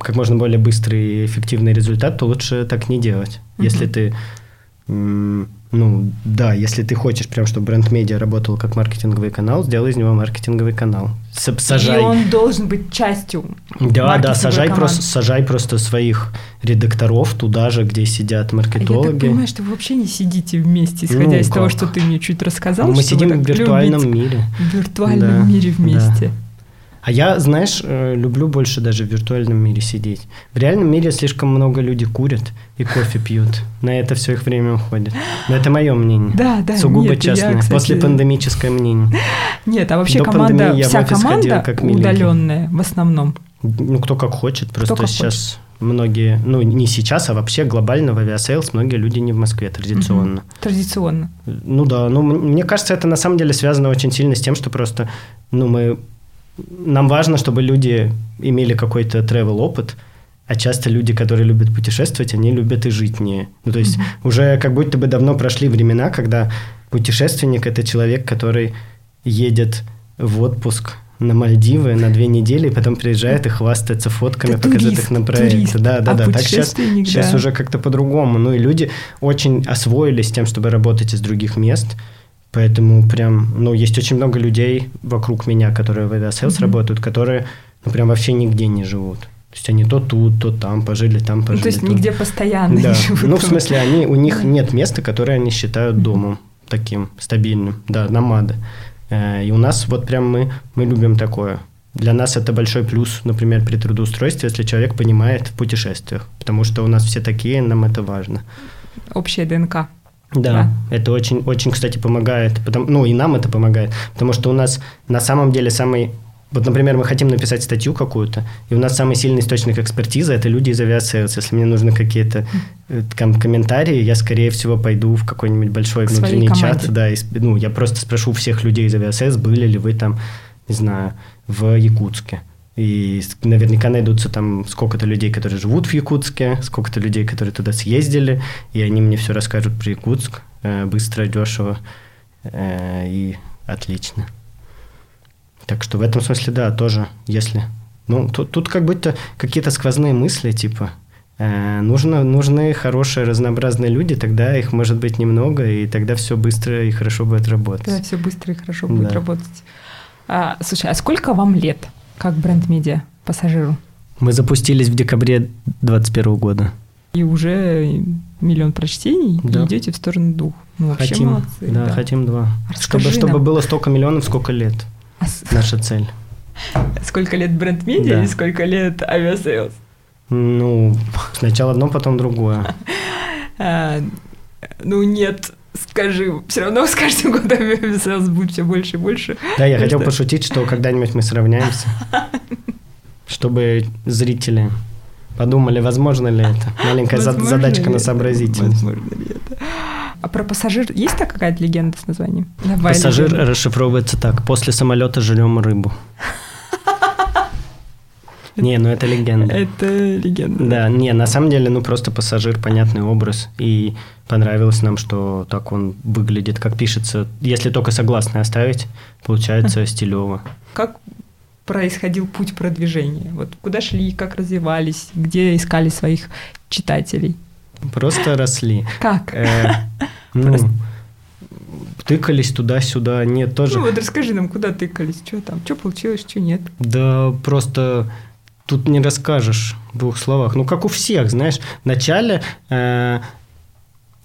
как можно более быстрый и эффективный результат, то лучше так не делать. Мгм. Если ты Ну, да, если ты хочешь прям, чтобы бренд-медиа работал как маркетинговый канал, сделай из него маркетинговый канал. С- Сажай. И он должен быть частью Да, да, сажай команды. просто, сажай просто своих редакторов туда же, где сидят А Я так маркетологи. понимаю, что вы вообще не сидите вместе, исходя Ну, из того, как? что ты мне чуть рассказал. Мы сидим в виртуальном мире. В виртуальном Да, мире да. А я, знаешь, э, люблю больше даже в виртуальном мире сидеть. В реальном мире слишком много людей курят и кофе пьют. На это все их время уходит. Но это мое мнение. Да, да, Сугубо нет, я, частное. кстати, После пандемическое мнение. Нет, а вообще До команда, я вся команда ходил как удаленная в основном. Ну, кто как хочет. Просто как сейчас многие, ну, не сейчас, а вообще глобально в авиасейлс многие люди не в Москве традиционно. Традиционно. Ну да, ну мне кажется, это на самом деле связано очень сильно с тем, что просто, ну мы, нам важно, чтобы люди имели какой-то travel опыт, а часто люди, которые любят путешествовать, они любят и жить не. Ну то есть уже как будто бы давно прошли времена, когда путешественник это человек, который едет в отпуск на Мальдивы на две недели, и потом приезжает и хвастается фотками, показывает их на проекте. турист. Да, да, А да. Так сейчас, сейчас уже как-то по-другому. Ну и люди очень освоились тем, чтобы работать из других мест. Поэтому прям, ну, есть очень много людей вокруг меня, которые в авиасейлс Мгм. работают, которые, ну, прям вообще нигде не живут. То есть они то тут, то там, пожили там, Ну, пожили то есть тут. нигде постоянно Да. не живут. Ну, в смысле, они, у них нет места, которое они считают домом таким стабильным. Да, номады. Э, И у нас вот прям мы, мы любим такое. Для нас это большой плюс, например, при трудоустройстве, если человек понимает в путешествиях. Потому что у нас все такие, нам это важно. Общая ДНК. Да, Да. это очень, очень, кстати, помогает. Потому, ну, и нам это помогает. Потому что у нас на самом деле самый... Вот, например, мы хотим написать статью какую-то, и у нас самый сильный источник экспертизы – это люди из авиасейлс. Если мне нужны какие-то э, ком- комментарии, я, скорее всего, пойду в какой-нибудь большой К внутренний чат. Да, и, ну, я просто спрошу всех людей из авиасейлс, были ли вы там, не знаю, в Якутске. И наверняка найдутся там сколько-то людей, которые живут в Якутске, сколько-то людей, которые туда съездили, и они мне все расскажут про Якутск э, быстро, дешево э, и отлично. Так что в этом смысле, да, тоже, если... Ну, тут, тут как будто какие-то сквозные мысли, типа, э, нужно, нужны хорошие, разнообразные люди, тогда их может быть немного, и тогда все быстро и хорошо будет работать. Да, все быстро и хорошо будет да. работать. А, слушай, а сколько вам лет? Как бренд-медиа пассажиру? Мы запустились в декабре 2021 года. И уже миллион прочтений, да. и идете в сторону двух. Ну, вообще хотим, молодцы. Да, да, хотим два. Расскажи чтобы, чтобы было столько миллионов, сколько лет. А Наша цель. [laughs] Сколько лет бренд-медиа да. и сколько лет авиасейлс? Ну, сначала одно, потом другое. [laughs] А, ну, нет, скажи, все равно с каждым годом авиасейлс будет все больше и больше. Да, я хотел пошутить, что когда-нибудь мы сравняемся, [laughs] чтобы зрители подумали, возможно ли это. Маленькая возможно задачка на сообразительность. Возможно ли это. А про пассажир есть так какая-то легенда с названием? Давай пассажир легенду. расшифровывается так. После самолета жрем рыбу. Не, ну это легенда. Это легенда. Да, не, на самом деле, ну просто пассажир, понятный образ. И понравилось нам, что так он выглядит, как пишется. Если только согласный оставить, получается стилево. Как происходил путь продвижения? Вот куда шли, как развивались, где искали своих читателей? Просто росли. Как? Э, ну, тыкались туда-сюда, нет, тоже. Ну вот расскажи нам, куда тыкались, что там, что получилось, что нет. Да просто тут не расскажешь в двух словах. Ну, как у всех, знаешь, вначале, э,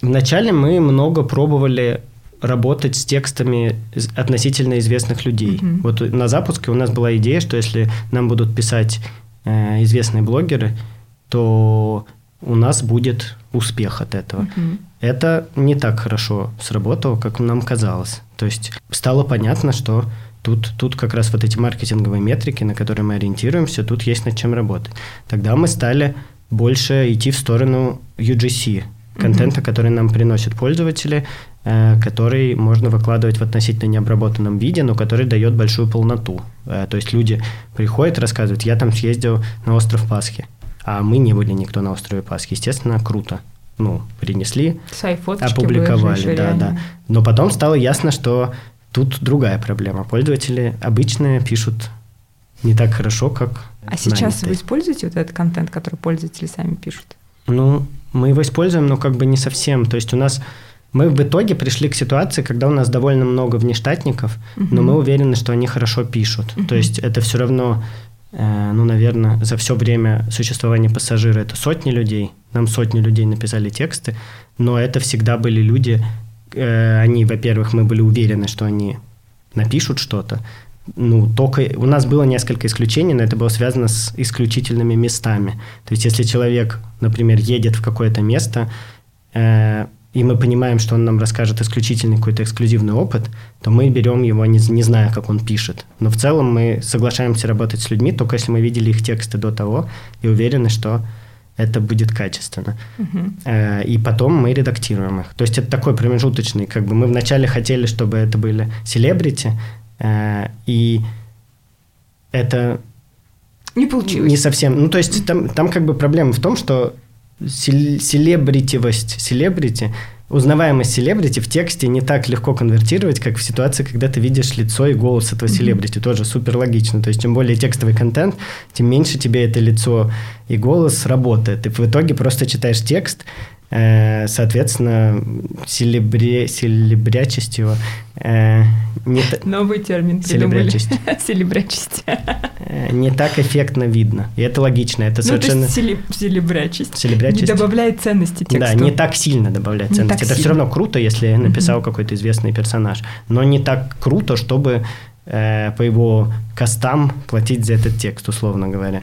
вначале мы много пробовали работать с текстами относительно известных людей. Mm-hmm. Вот на запуске у нас была идея, что если нам будут писать э, известные блогеры, то у нас будет успех от этого. Mm-hmm. Это не так хорошо сработало, как нам казалось. То есть стало понятно, что Тут, тут как раз вот эти маркетинговые метрики, на которые мы ориентируемся, тут есть над чем работать. Тогда мы стали больше идти в сторону UGC, контента, mm-hmm. который нам приносят пользователи, э, который можно выкладывать в относительно необработанном виде, но который дает большую полноту. Э, то есть люди приходят, рассказывают, я там съездил на остров Пасхи, а мы не были никто на острове Пасхи. Естественно, круто. Ну, принесли, опубликовали, да, да. Но потом стало ясно, что Тут другая проблема. Пользователи обычно пишут не так хорошо, как А сейчас вы используете вот этот контент, который пользователи сами пишут? Ну, мы его используем, но как бы не совсем. То есть у нас мы в итоге пришли к ситуации, когда у нас довольно много внештатников, угу. но мы уверены, что они хорошо пишут. Угу. То есть это все равно, э, ну, наверное, за все время существования пассажира это сотни людей. Нам сотни людей написали тексты, но это всегда были люди, они, во-первых, мы были уверены, что они напишут что-то. Ну, только у нас было несколько исключений, но это было связано с исключительными местами. То есть, если человек, например, едет в какое-то место, э, и мы понимаем, что он нам расскажет исключительный какой-то эксклюзивный опыт, то мы берем его, не, не зная, как он пишет. Но в целом мы соглашаемся работать с людьми, только если мы видели их тексты до того и уверены, что это будет качественно. Угу. И потом мы редактируем их. То есть это такой промежуточный, как бы мы вначале хотели, чтобы это были селебрити, э, и это не получилось. Не совсем. Ну, то есть там, там как бы проблема в том, что селебритивость, селебрити узнаваемость селебрити в тексте не так легко конвертировать, как в ситуации, когда ты видишь лицо и голос этого селебрити. Mm-hmm. Тоже супер логично. То есть, чем более текстовый контент, тем меньше тебе это лицо и голос работает. И в итоге просто читаешь текст, соответственно, селебре, селебрячесть его... Э, не Новый термин Селебрячесть. [laughs] селебрячесть. Э, не так эффектно видно. И это логично. Это ну, совершенно... То есть селебрячесть. Селебрячесть. Не добавляет ценности тексту. Да, не так сильно добавляет ценности. Это сильно. все равно круто, если написал mm-hmm. какой-то известный персонаж. Но не так круто, чтобы э, по его костам платить за этот текст, условно говоря.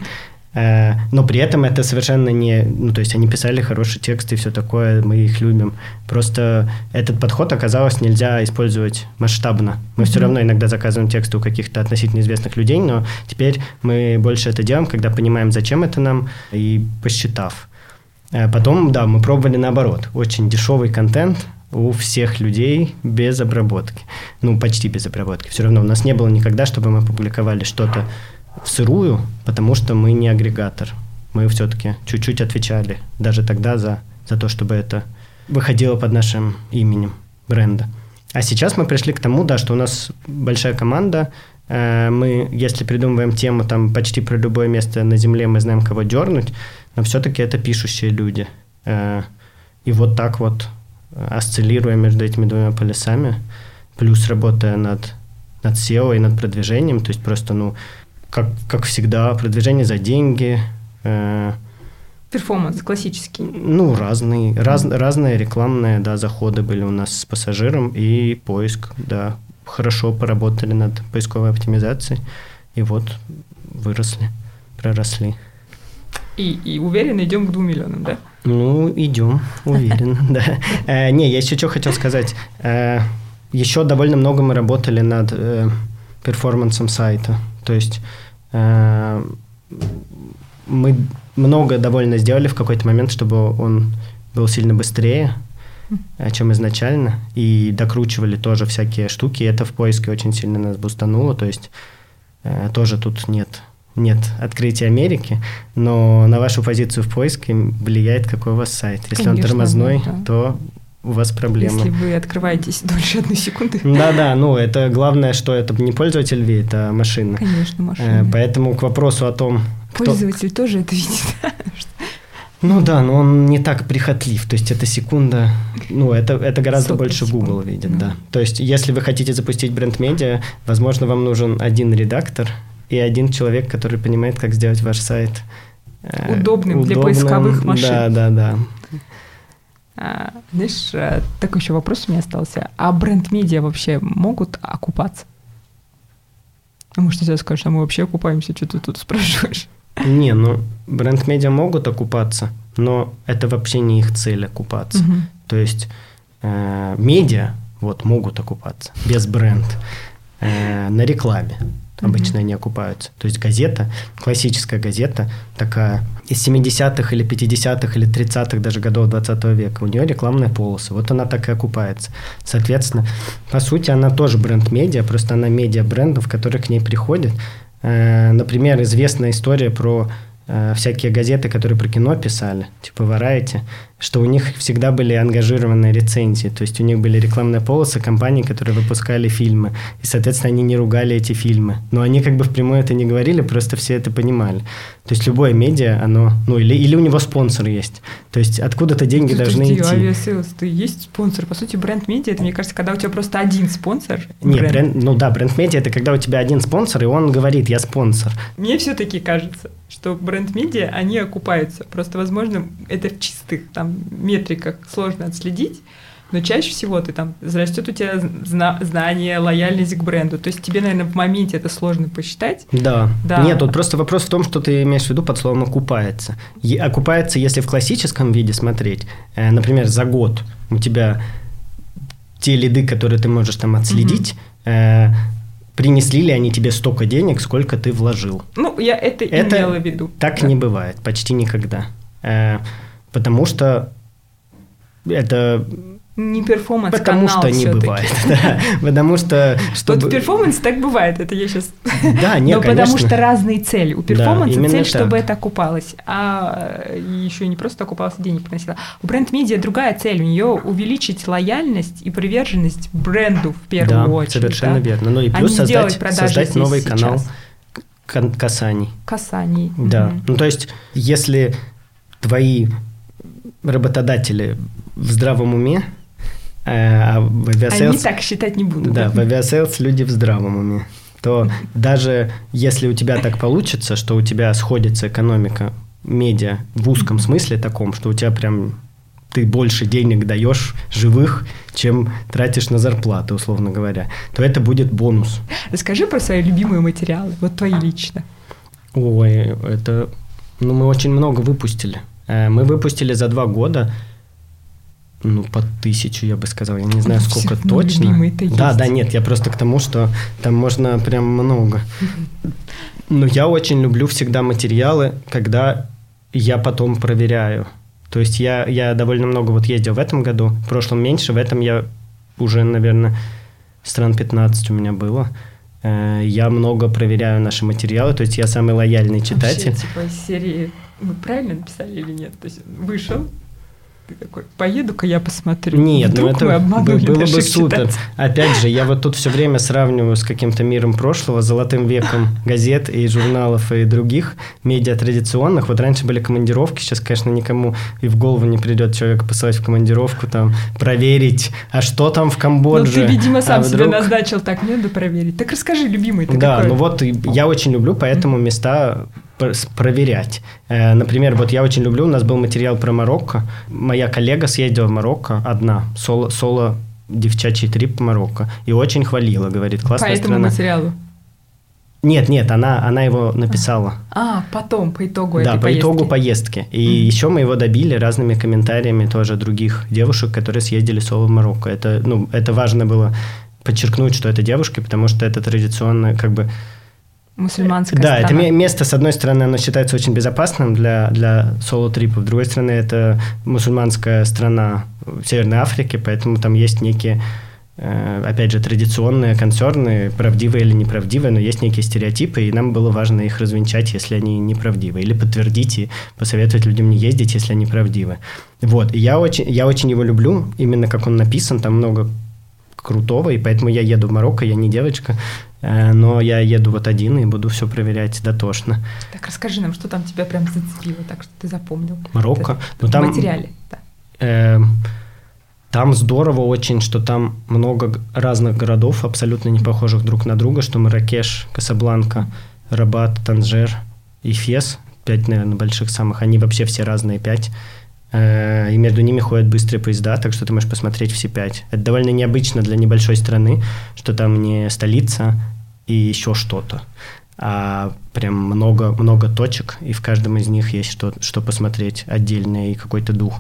Э, но при этом это совершенно не... Ну, то есть они писали хорошие тексты и все такое, мы их любим. Просто этот подход оказалось нельзя использовать масштабно. Мы mm-hmm. все равно иногда заказываем тексты у каких-то относительно известных людей, но теперь мы больше это делаем, когда понимаем, зачем это нам, и посчитав. Э, потом, да, мы пробовали наоборот. Очень дешевый контент, у всех людей без обработки. Ну, почти без обработки. Все равно у нас не было никогда, чтобы мы публиковали что-то в сырую, потому что мы не агрегатор. Мы все-таки чуть-чуть отвечали даже тогда за, за то, чтобы это выходило под нашим именем бренда. А сейчас мы пришли к тому, да, что у нас большая команда, э, мы, если придумываем тему там почти про любое место на Земле, мы знаем, кого дернуть, но все-таки это пишущие люди. Э, и вот так вот осциллируя между этими двумя полюсами, плюс работая над, над SEO и над продвижением, то есть просто, ну, как, как всегда, продвижение за деньги. Э, Перформанс классический. Ну, разные, раз, разные рекламные, да, заходы были у нас с пассажиром и поиск, да, хорошо поработали над поисковой оптимизацией, и вот выросли, проросли. И, и уверенно идем к двум миллионам, да? Ну, идем, уверен, [laughs] да. Э, не, я еще что хотел сказать. Э, еще довольно много мы работали над перформансом сайта. То есть мы много довольно сделали в какой-то момент, чтобы он был сильно быстрее, чем изначально, и докручивали тоже всякие штуки, это в поиске очень сильно нас бустануло, то есть тоже тут нет нет открытия Америки, но на вашу позицию в поиске влияет какой у вас сайт. Если Конечно, он тормозной, да. то у вас проблемы. Если вы открываетесь дольше одной секунды. Да-да, ну это главное, что это не пользователь видит, а машина. Конечно, машина. Э, поэтому к вопросу о том, Пользователь кто... тоже это видит. [laughs] Ну да, но он не так прихотлив. То есть это секунда, ну это, это гораздо больше секунд. Google видит, mm. да. То есть если вы хотите запустить бренд-медиа, возможно, вам нужен один редактор, и один человек, который понимает, как сделать ваш сайт э, удобным, удобным для поисковых машин. Да, да, да. А, знаешь, э, такой еще вопрос у меня остался. А бренд-медиа вообще могут окупаться? Ну, может, ты скажешь, а мы вообще окупаемся, что ты тут спрашиваешь? Не, ну, бренд-медиа могут окупаться, но это вообще не их цель окупаться. Угу. То есть э, медиа вот могут окупаться без бренд э, на рекламе обычно mm-hmm. они окупаются. То есть газета, классическая газета, такая из 70-х или 50-х или 30-х даже годов 20 века, у нее рекламная полоса, вот она так и окупается. Соответственно, по сути, она тоже бренд-медиа, просто она медиа брендов, которые к ней приходят. Э, например, известная история про э, всякие газеты, которые про кино писали, типа Variety, что у них всегда были ангажированные рецензии, то есть у них были рекламные полосы компаний, которые выпускали фильмы, и, соответственно, они не ругали эти фильмы. Но они как бы впрямую это не говорили, просто все это понимали. То есть любое медиа, оно, ну или, или у него спонсор есть. То есть откуда-то деньги ну, должны идти. Авиасейлс, ты есть спонсор. По сути, бренд-медиа, это, мне кажется, когда у тебя просто один спонсор. Нет, бренд. Бренд, ну да, бренд-медиа – это когда у тебя один спонсор, и он говорит, я спонсор. Мне все-таки кажется, что бренд-медиа, они окупаются. Просто, возможно, это в чистых там метриках сложно отследить, но чаще всего ты там растет у тебя зна- знание, лояльность к бренду. То есть тебе, наверное, в моменте это сложно посчитать. Да. да. Нет, тут просто вопрос в том, что ты имеешь в виду под словом окупается. И окупается, если в классическом виде смотреть, э, например, за год у тебя те лиды, которые ты можешь там отследить, угу. э, принесли ли они тебе столько денег, сколько ты вложил. Ну, я это, это имела в виду. Так да. не бывает, почти никогда. Э, потому что это не перформанс Потому что не бывает, [laughs] да. Потому что... Чтобы... Вот перформанс так бывает, это я сейчас... Да, нет, [laughs] Но конечно. потому что разные цели. У перформанса да, цель, так. чтобы это окупалось. А еще не просто окупалось, денег приносило. У бренд-медиа другая цель. У нее увеличить лояльность и приверженность бренду в первую да, очередь. совершенно да? верно. Ну и плюс а создать, создать новый канал касаний. Касаний. Да. Угу. Ну то есть, если твои работодатели в здравом уме, э, а в авиасейлс... Они так считать не будут. Да, в авиасейлс люди в здравом уме. То даже если у тебя так получится, что у тебя сходится экономика медиа в узком смысле таком, что у тебя прям ты больше денег даешь живых, чем тратишь на зарплату, условно говоря, то это будет бонус. Расскажи про свои любимые материалы, вот твои лично. Ой, это... Ну, мы очень много выпустили. Э, мы выпустили за два года ну, по тысячу, я бы сказал. Я не знаю, ну, сколько точно. Да, да, нет, я просто к тому, что там можно прям много. Но я очень люблю всегда материалы, когда я потом проверяю. То есть я, я довольно много вот ездил в этом году, в прошлом меньше, в этом я уже, наверное, стран 15 у меня было. Э, я много проверяю наши материалы, то есть я самый лояльный читатель. Вообще, типа серии мы правильно написали или нет? То есть вышел, ты такой, поеду-ка я посмотрю. Нет, ну Вдруг мы это было бы супер. читателей. Опять же, я вот тут все время сравниваю с каким-то миром прошлого, золотым веком газет и журналов и других медиа традиционных. Вот раньше были командировки, сейчас, конечно, никому и в голову не придет человека посылать в командировку, там, проверить, а что там в Ну, Камбодже. ты, видимо, сам а себе вдруг- назначил так, мне надо проверить. Так расскажи, любимый, ты Да, какой? ну вот я очень люблю поэтому места проверять. Э, Например, вот я очень люблю, у нас был материал про Марокко. Моя коллега съездила в Марокко одна, соло, соло девчачий трип в Марокко. И очень хвалила, говорит, По классная этому страна. материалу. Нет, нет, она, она его написала. А, потом, по итогу Да, по поездки. итогу поездки. И Мгм. еще мы его добили разными комментариями тоже других девушек, которые съездили соло в Марокко. Это, ну, это важно было подчеркнуть, что это девушки, потому что это традиционно как бы Мусульманская да, это страна. ме- место, с одной стороны, оно считается очень безопасным для, для соло-трипов, с другой стороны, это мусульманская страна в Северной Африке, поэтому там есть некие, э, опять же, традиционные концерны, правдивые или неправдивые, но есть некие стереотипы, и нам было важно их развенчать, если они неправдивы, или подтвердить и посоветовать людям не ездить, если они правдивы. Вот, и я очень, я очень его люблю, именно как он написан, там много крутого, и поэтому я еду в Марокко, я не девочка, но я еду вот один и буду все проверять дотошно. Так расскажи нам, что там тебя прям зацепило, так что ты запомнил. Марокко, Это ну в там, материале, да. э, там здорово очень, что там много разных городов, абсолютно не похожих друг на друга, что Маракеш, Касабланка, Рабат, Танжер и Фес, пять, наверное, больших самых, они вообще все разные пять. Э, И между ними ходят быстрые поезда, так что ты можешь посмотреть все пять. Это довольно необычно для небольшой страны, что там не столица и еще что-то, а прям много, много точек, и в каждом из них есть что, что посмотреть отдельное и какой-то дух.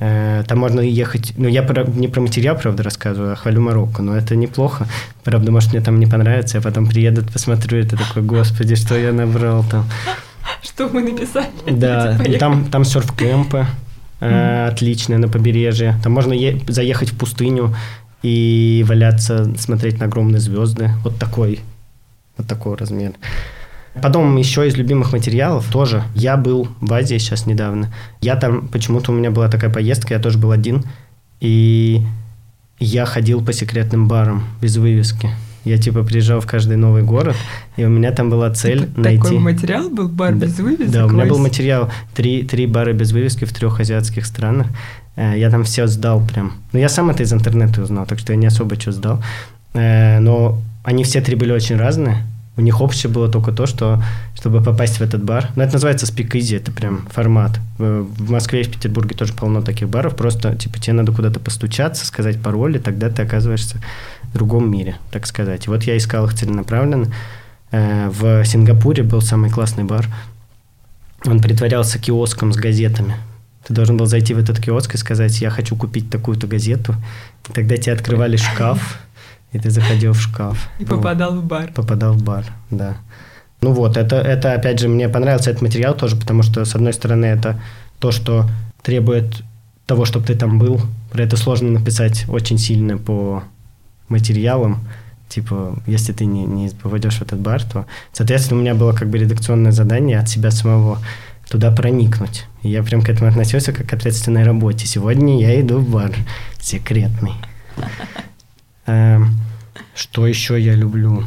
Э, Там можно ехать... Ну, я про- не про материал, правда, рассказываю, а хвалю Марокко, но это неплохо. Правда, может, мне там не понравится, я потом приеду, посмотрю, это такой, господи, что я набрал там. Что мы написали? Да, и поехали. там, там серф-кемпы э, отличные на побережье. Там можно е- заехать в пустыню и валяться, смотреть на огромные звезды. Вот такой, вот такой размер. Потом еще из любимых материалов тоже. Я был в Азии сейчас недавно. Я там, почему-то у меня была такая поездка, я тоже был один. И я ходил по секретным барам без вывески. Я типа приезжал в каждый новый город, и у меня там была цель Это найти... Такой материал был, бар Да, без вывесок? Да, у меня был материал три, три бара без вывески в трех азиатских странах. Э, Я там все сдал прям. Ну, я сам это из интернета узнал, так что я не особо что сдал. Э, Но они все три были очень разные. У них общее было только то, что чтобы попасть в этот бар, ну это называется спикизи, это прям формат. В в Москве и в Петербурге тоже полно таких баров, просто типа тебе надо куда-то постучаться, сказать пароль, и тогда ты оказываешься в другом мире, так сказать. И вот я искал их целенаправленно. Э, В Сингапуре был самый классный бар. Он притворялся киоском с газетами. Ты должен был зайти в этот киоск и сказать, я хочу купить такую-то газету. И тогда тебе открывали шкаф, и ты заходил в шкаф. И Вот попадал в бар. попадал в бар, да. Ну вот, это, это, опять же, мне понравился этот материал тоже, потому что, с одной стороны, это то, что требует того, чтобы ты там был. Про это сложно написать очень сильно по материалам. Типа, если ты не, не попадешь в этот бар, то, соответственно, у меня было как бы редакционное задание от себя самого туда проникнуть. И я прям к этому относился как к ответственной работе. Сегодня я иду в бар секретный. Эм, Что еще я люблю?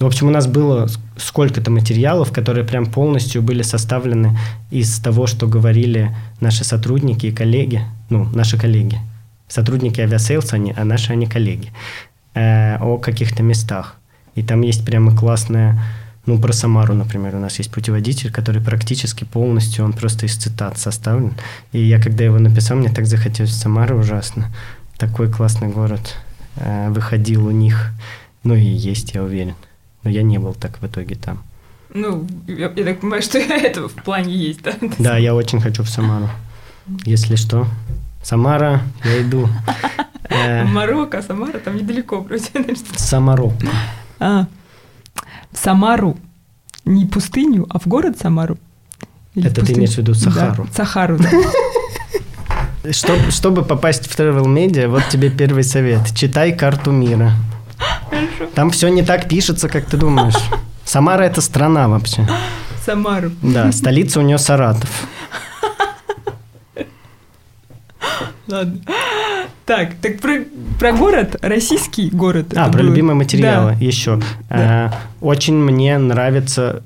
В общем, у нас было сколько-то материалов, которые прям полностью были составлены из того, что говорили наши сотрудники и коллеги, ну, наши коллеги. Сотрудники авиасейлс, они, а наши они коллеги, э, о каких-то местах. И там есть прямо классная, ну, про Самару, например, у нас есть путеводитель, который практически полностью, он просто из цитат составлен. И я, когда его написал, мне так захотелось в Самару ужасно. Такой классный город. Э, выходил у них, ну и есть, я уверен. Но я не был так в итоге там. Ну, я, я так понимаю, что [laughs] это в плане есть, да? Да, я очень хочу в Самару. Если что, Самара, я иду. [laughs] Э, Марокко, Самара, там недалеко вроде. [laughs] Самарокко. А, в Самару. Не пустыню, а в город Самару. Или Это ты имеешь в виду Сахару? Да, Сахару, да. Чтоб- чтобы попасть в Travel Media, вот тебе первый совет. Читай карту мира. Хорошо. Там все не так пишется, как ты думаешь. Самара – это страна вообще. Самару. Да, столица у нее Саратов. Ладно. Так, так про, про город, российский город. А, про был. любимые материалы Да. еще. Да. Э, Очень мне нравится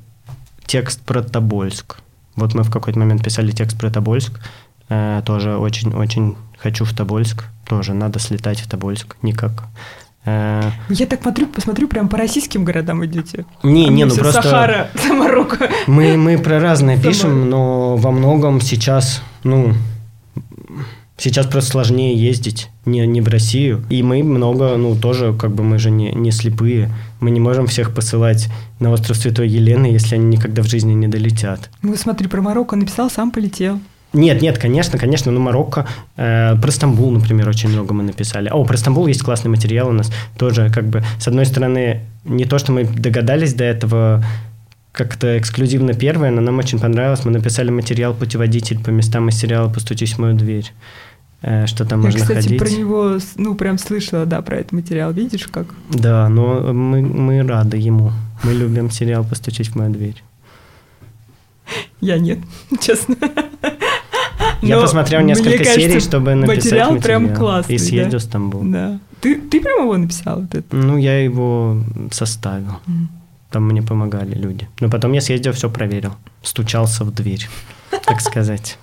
текст про Тобольск. Вот мы в какой-то момент писали текст про Тобольск. Э, Тоже очень-очень хочу в Тобольск. Тоже надо слетать в Тобольск. Никак. Э, Я так смотрю, посмотрю, прям по российским городам идете. Не, А не, ну просто... Сахара, [laughs] Марокко. Мы, мы про разное Самара. пишем, но во многом сейчас, ну, сейчас просто сложнее ездить не, не в Россию. И мы много, ну, тоже, как бы мы же не, не слепые. Мы не можем всех посылать на остров Святой Елены, если они никогда в жизни не долетят. Ну, смотри, про Марокко написал, сам полетел. Нет, нет, конечно, конечно, ну, Марокко, э, про Стамбул, например, очень много мы написали. О, про Стамбул есть классный материал у нас, тоже, как бы, с одной стороны, не то, что мы догадались до этого как-то эксклюзивно первое, но нам очень понравилось. Мы написали материал «Путеводитель по местам из сериала «Постучись в мою дверь». Э, что там Я, можно кстати, ходить. про него, ну, прям слышала, да, про этот материал. Видишь, как? Да, но мы, мы рады ему. Мы любим сериал «Постучись в мою дверь». Я нет, [laughs] честно. Я посмотрел несколько кажется, серий, чтобы написать материал материал. прям классный, И да. съездил в Стамбул. Да. Ты, ты прям его написал? Вот это? Ну, я его составил. Там мне помогали люди. Но потом я съездил, все проверил. Стучался в дверь, так сказать.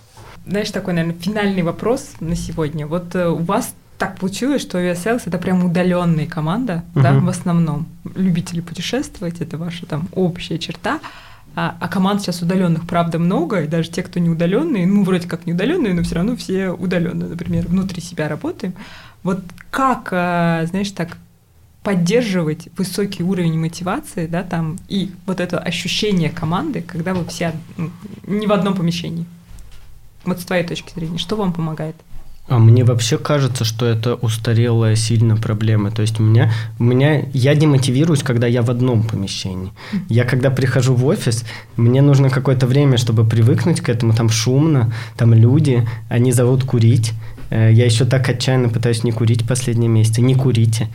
Знаешь, такой, наверное, финальный вопрос на сегодня. Вот э, у вас так получилось, что USLS это прям удаленная команда, да, в основном. Любители путешествовать, это ваша там общая черта. А, а команд сейчас удаленных, правда, много, и даже те, кто не удаленные, ну, вроде как не удаленные, но все равно все удаленные, например, внутри себя работаем. Вот как, э, знаешь, так поддерживать высокий уровень мотивации, да, там, и вот это ощущение команды, когда вы все не в одном помещении. Вот с твоей точки зрения, что вам помогает? А мне вообще кажется, что это устарелая сильно проблема. То есть у меня, у меня я демотивируюсь, когда я в одном помещении. Я когда прихожу в офис, мне нужно какое-то время, чтобы привыкнуть к этому. Там шумно, там люди, они зовут курить. Э, Я еще так отчаянно пытаюсь не курить последние месяцы. Не курите.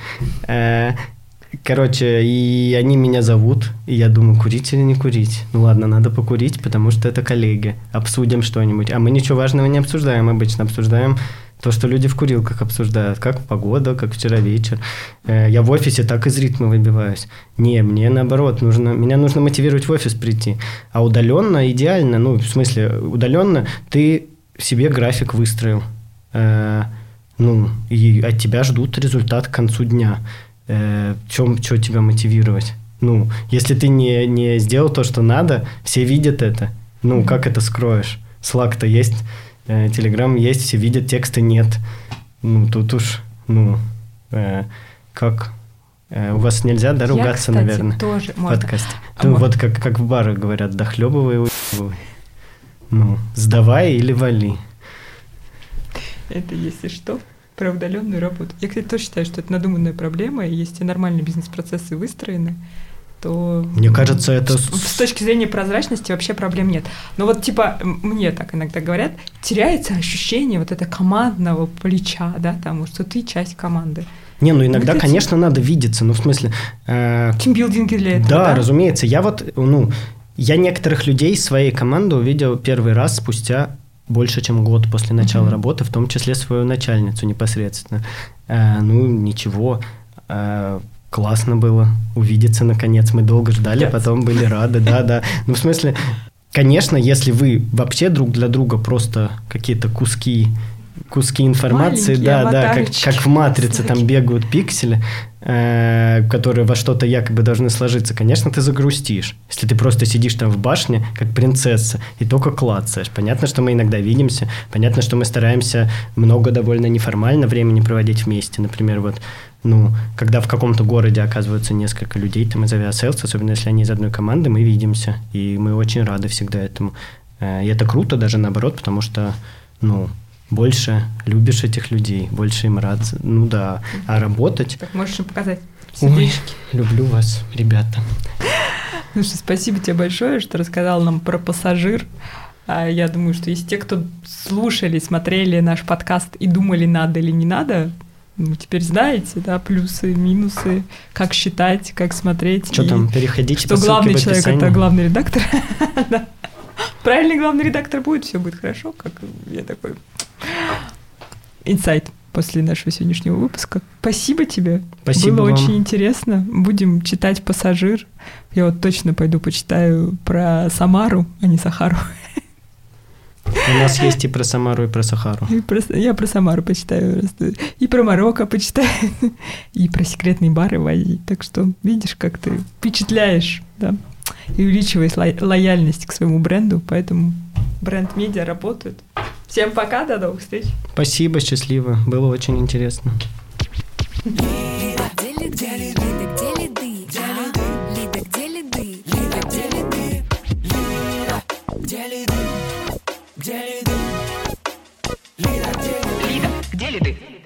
Короче, и они меня зовут, и я думаю, курить или не курить? Ну ладно, надо покурить, потому что это коллеги. Обсудим что-нибудь. А мы ничего важного не обсуждаем обычно. Обсуждаем то, что люди в курилках обсуждают. Как погода, как вчера вечер. Э, Я в офисе так из ритма выбиваюсь. Не, мне наоборот, нужно, меня нужно мотивировать в офис прийти. А удаленно идеально, ну, в смысле, удаленно ты себе график выстроил. Э, Ну, и от тебя ждут результат к концу дня э, чем, что тебя мотивировать? Ну, если ты не, не сделал то, что надо, все видят это. Ну, как это скроешь? Slack-то есть, Телеграм есть, все видят, текста нет. Ну, тут уж, ну, э, как... Э, у вас нельзя, да, Я, ругаться, кстати, наверное, тоже в можно. подкасте? А ну, мо- вот как, как в барах говорят, дохлебывай, уебывай. Ну, сдавай или вали. Это если что, про удаленную работу. Я, кстати, тоже считаю, что это надуманная проблема, и если нормальные бизнес-процессы выстроены, то... Мне кажется, это... С, точки зрения прозрачности вообще проблем нет. Но вот типа мне так иногда говорят, теряется ощущение вот это командного плеча, да, там, что ты часть команды. Не, ну иногда, эти- конечно, надо видеться, ну, в смысле... э, Тимбилдинги для этого, Да, да? разумеется. Я вот, ну, я некоторых людей из своей команды увидел первый раз спустя больше, чем год после начала Мгм. работы, в том числе свою начальницу непосредственно. Э, ну, ничего, э, классно было увидеться наконец. Мы долго ждали, Yes. потом были рады, да-да. Ну, в смысле, конечно, если вы вообще друг для друга просто какие-то куски куски информации, Маленькие да, да, как, как в матрице там бегают пиксели, э, которые во что-то якобы должны сложиться, конечно, ты загрустишь. Если ты просто сидишь там в башне, как принцесса, и только клацаешь. Понятно, что мы иногда видимся, понятно, что мы стараемся много довольно неформально времени проводить вместе. Например, вот, ну, когда в каком-то городе оказывается несколько людей, там из авиасейлс, особенно если они из одной команды, мы видимся, и мы очень рады всегда этому. Э, И это круто даже наоборот, потому что, ну, больше любишь этих людей, больше им рад. Ну да, а работать... Так можешь им показать Ой, сердечки. люблю вас, ребята. Ну что, спасибо тебе большое, что рассказал нам про пассажир. А Я думаю, что если те, кто слушали, смотрели наш подкаст и думали, надо или не надо, Ну, теперь знаете, да, плюсы, минусы, как считать, как смотреть. Что там, переходите Что по главный человек это главный редактор. [laughs] Да. Правильный главный редактор будет, все будет хорошо, как я такой инсайт после нашего сегодняшнего выпуска. Спасибо тебе. Спасибо Было вам. очень интересно. Будем читать «Пассажир». Я вот точно пойду почитаю про Самару, а не Сахару. У нас есть и про Самару, и про Сахару. И про- я про Самару почитаю. И про Марокко почитаю. [laughs] И про секретные бары в Азии. Так что видишь, как ты впечатляешь, да, и увеличиваешь ло- лояльность к своему бренду. Поэтому бренд-медиа работают. Всем пока, до новых встреч. Спасибо, счастливо. Было очень интересно. Лида, где лиды? Лида,